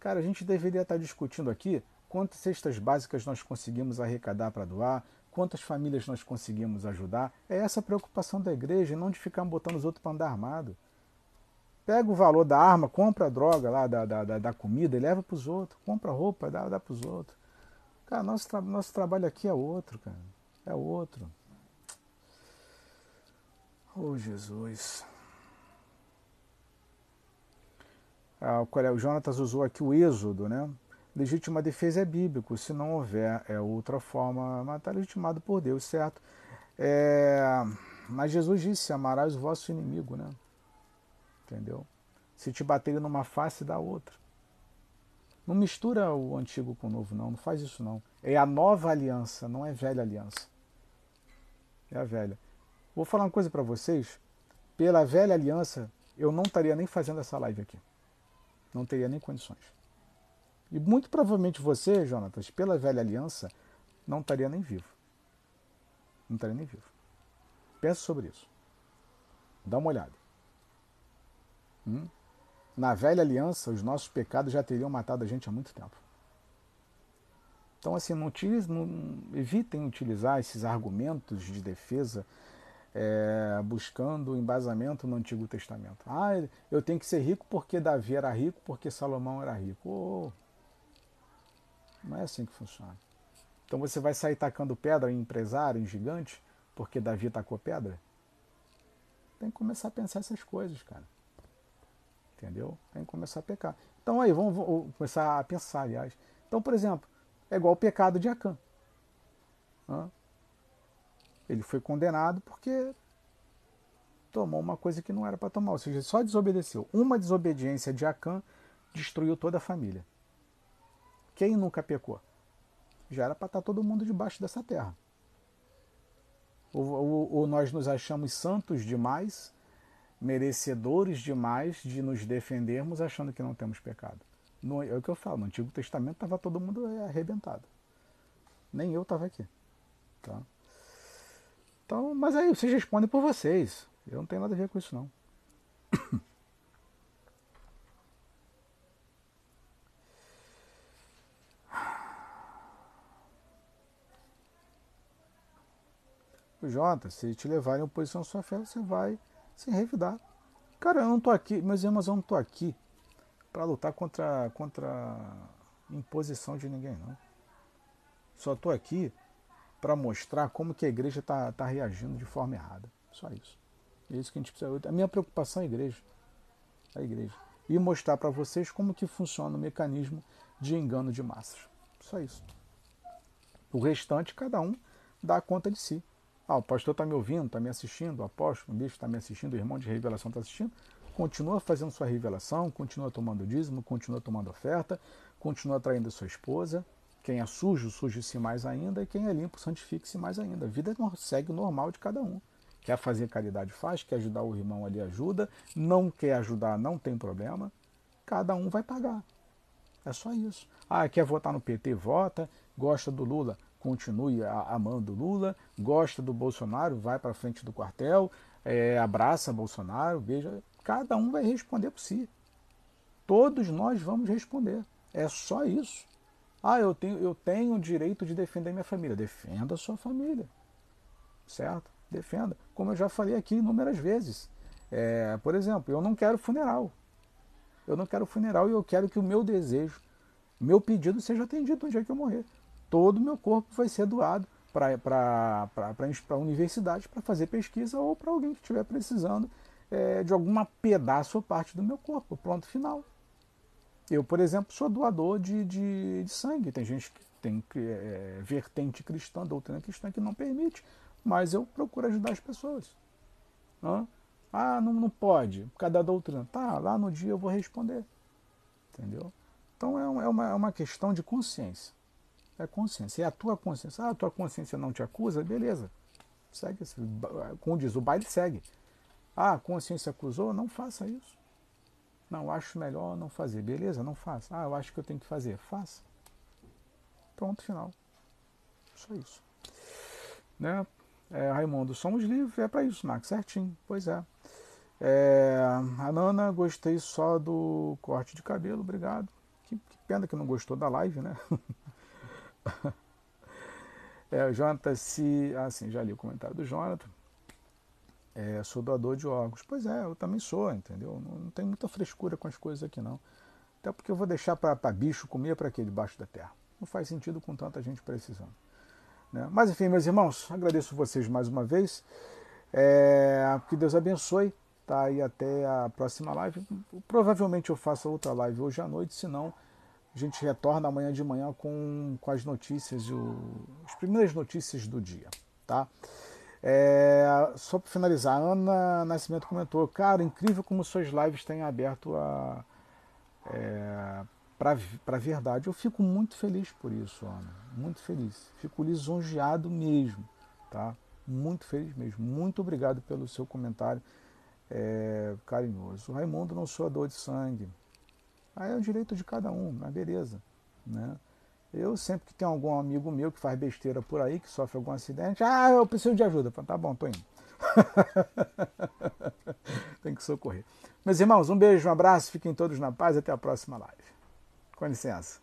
Cara, a gente deveria estar discutindo aqui quantas cestas básicas nós conseguimos arrecadar para doar, quantas famílias nós conseguimos ajudar. É essa a preocupação da igreja, não de ficar botando os outros para andar armado. Pega o valor da arma, compra a droga lá da, da, da, da comida e leva para os outros. Compra roupa, dá, dá para os outros. Cara, nosso, tra nosso trabalho aqui é outro, cara. É outro. Oh, Jesus. Ah, o Jonatas usou aqui o êxodo, né? Legítima defesa é bíblico. Se não houver é outra forma, mas está legitimado por Deus, certo? É, mas Jesus disse: amarás o vosso inimigo, né? Entendeu? Se te baterem numa face, dá outra. Não mistura o antigo com o novo, não. Não faz isso, não. É a nova aliança, não é velha aliança. É a velha. Vou falar uma coisa para vocês. Pela velha aliança, eu não estaria nem fazendo essa live aqui. Não teria nem condições. E muito provavelmente você, Jonatas, pela velha aliança, não estaria nem vivo. Não estaria nem vivo. Pensa sobre isso. Dá uma olhada. Hum? Na velha aliança, os nossos pecados já teriam matado a gente há muito tempo. Então, assim, não, utilize, não evitem utilizar esses argumentos de defesa é, buscando embasamento no Antigo Testamento. Ah, eu tenho que ser rico porque Davi era rico, porque Salomão era rico. Oh, não é assim que funciona. Então você vai sair tacando pedra em empresário, em gigante, porque Davi tacou pedra? Tem que começar a pensar essas coisas, cara. Entendeu? Tem que começar a pecar. Então aí, vamos, vamos começar a pensar, aliás. Então, por exemplo, é igual o pecado de Acã. Ele foi condenado porque tomou uma coisa que não era para tomar, ou seja, só desobedeceu. Uma desobediência de Acã destruiu toda a família. Quem nunca pecou? Já era para estar tá todo mundo debaixo dessa terra. Ou, ou, ou nós nos achamos santos demais merecedores demais de nos defendermos achando que não temos pecado. No, é o que eu falo, no Antigo Testamento estava todo mundo arrebentado. Nem eu estava aqui. Tá? Então, mas aí vocês respondem por vocês. Eu não tenho nada a ver com isso não. Jota, se te levarem a posição sua fé, você vai sem revidar. Cara, eu não tô aqui, meus irmãos, eu não tô aqui para lutar contra, contra imposição de ninguém, não. Só tô aqui para mostrar como que a igreja está tá reagindo de forma errada. Só isso. É isso que a gente precisa. A minha preocupação é a igreja. A igreja. E mostrar para vocês como que funciona o mecanismo de engano de massas. Só isso. O restante, cada um dá conta de si. Ah, o pastor está me ouvindo, está me assistindo, o apóstolo, o bicho está me assistindo, o irmão de revelação está assistindo. Continua fazendo sua revelação, continua tomando dízimo, continua tomando oferta, continua traindo sua esposa. Quem é sujo, suje-se mais ainda, e quem é limpo, santifique-se mais ainda. A vida segue o normal de cada um. Quer fazer caridade, faz. Quer ajudar o irmão ali, ajuda. Não quer ajudar, não tem problema. Cada um vai pagar. É só isso. Ah, quer votar no PT? Vota. Gosta do Lula? Continue amando Lula. Gosta do Bolsonaro? Vai para frente do quartel. É, abraça Bolsonaro. Veja. Cada um vai responder por si. Todos nós vamos responder. É só isso. Ah, eu tenho, eu tenho o direito de defender minha família. Defenda a sua família. Certo? Defenda. Como eu já falei aqui inúmeras vezes. É, por exemplo, eu não quero funeral. Eu não quero funeral e eu quero que o meu desejo, meu pedido seja atendido no dia que eu morrer. Todo o meu corpo vai ser doado para a universidade para fazer pesquisa ou para alguém que estiver precisando é, de alguma pedaço ou parte do meu corpo. Pronto, final. Eu, por exemplo, sou doador de, de, de sangue. Tem gente que tem é, vertente cristã, doutrina cristã, que não permite, mas eu procuro ajudar as pessoas. Hã? Ah, não, não pode, por causa da doutrina. Tá, lá no dia eu vou responder. Entendeu? Então é, é uma, é uma questão de consciência. É consciência. É a tua consciência. Ah, a tua consciência não te acusa? Beleza. Segue. Como diz, o baile segue. Ah, a consciência acusou? Não faça isso. Não, acho melhor não fazer. Beleza, não faça. Ah, eu acho que eu tenho que fazer. Faça. Pronto, final. Só isso. Né? É, Raimundo, somos livres. É para isso, Max. Certinho. Pois é. É, a Nana, gostei só do corte de cabelo, obrigado. Que, que pena que não gostou da live, né? é, o Jonathan, se. Ah, sim, já li o comentário do Jonathan. É, sou doador de órgãos. Pois é, eu também sou, entendeu? Não, não tem muita frescura com as coisas aqui, não. Até porque eu vou deixar para bicho comer para quê debaixo da terra. Não faz sentido com tanta gente precisando. Né? Mas enfim, meus irmãos, agradeço vocês mais uma vez. É, que Deus abençoe tá? E até a próxima live. Provavelmente eu faço outra live hoje à noite, senão a gente retorna amanhã de manhã com, com as notícias, o, as primeiras notícias do dia, tá? É, só para finalizar, a Ana Nascimento comentou, cara, incrível como suas lives têm aberto a, é, para a verdade. Eu fico muito feliz por isso, Ana, muito feliz. Fico lisonjeado mesmo, tá? Muito feliz mesmo. Muito obrigado pelo seu comentário é, carinhoso. Raimundo não sou dor de sangue. Aí é o direito de cada um, mas beleza. Né? Eu sempre que tem algum amigo meu que faz besteira por aí, que sofre algum acidente, ah, eu preciso de ajuda. Tá bom, tô indo. tem que socorrer. Meus irmãos, um beijo, um abraço, fiquem todos na paz, até a próxima live. Com licença.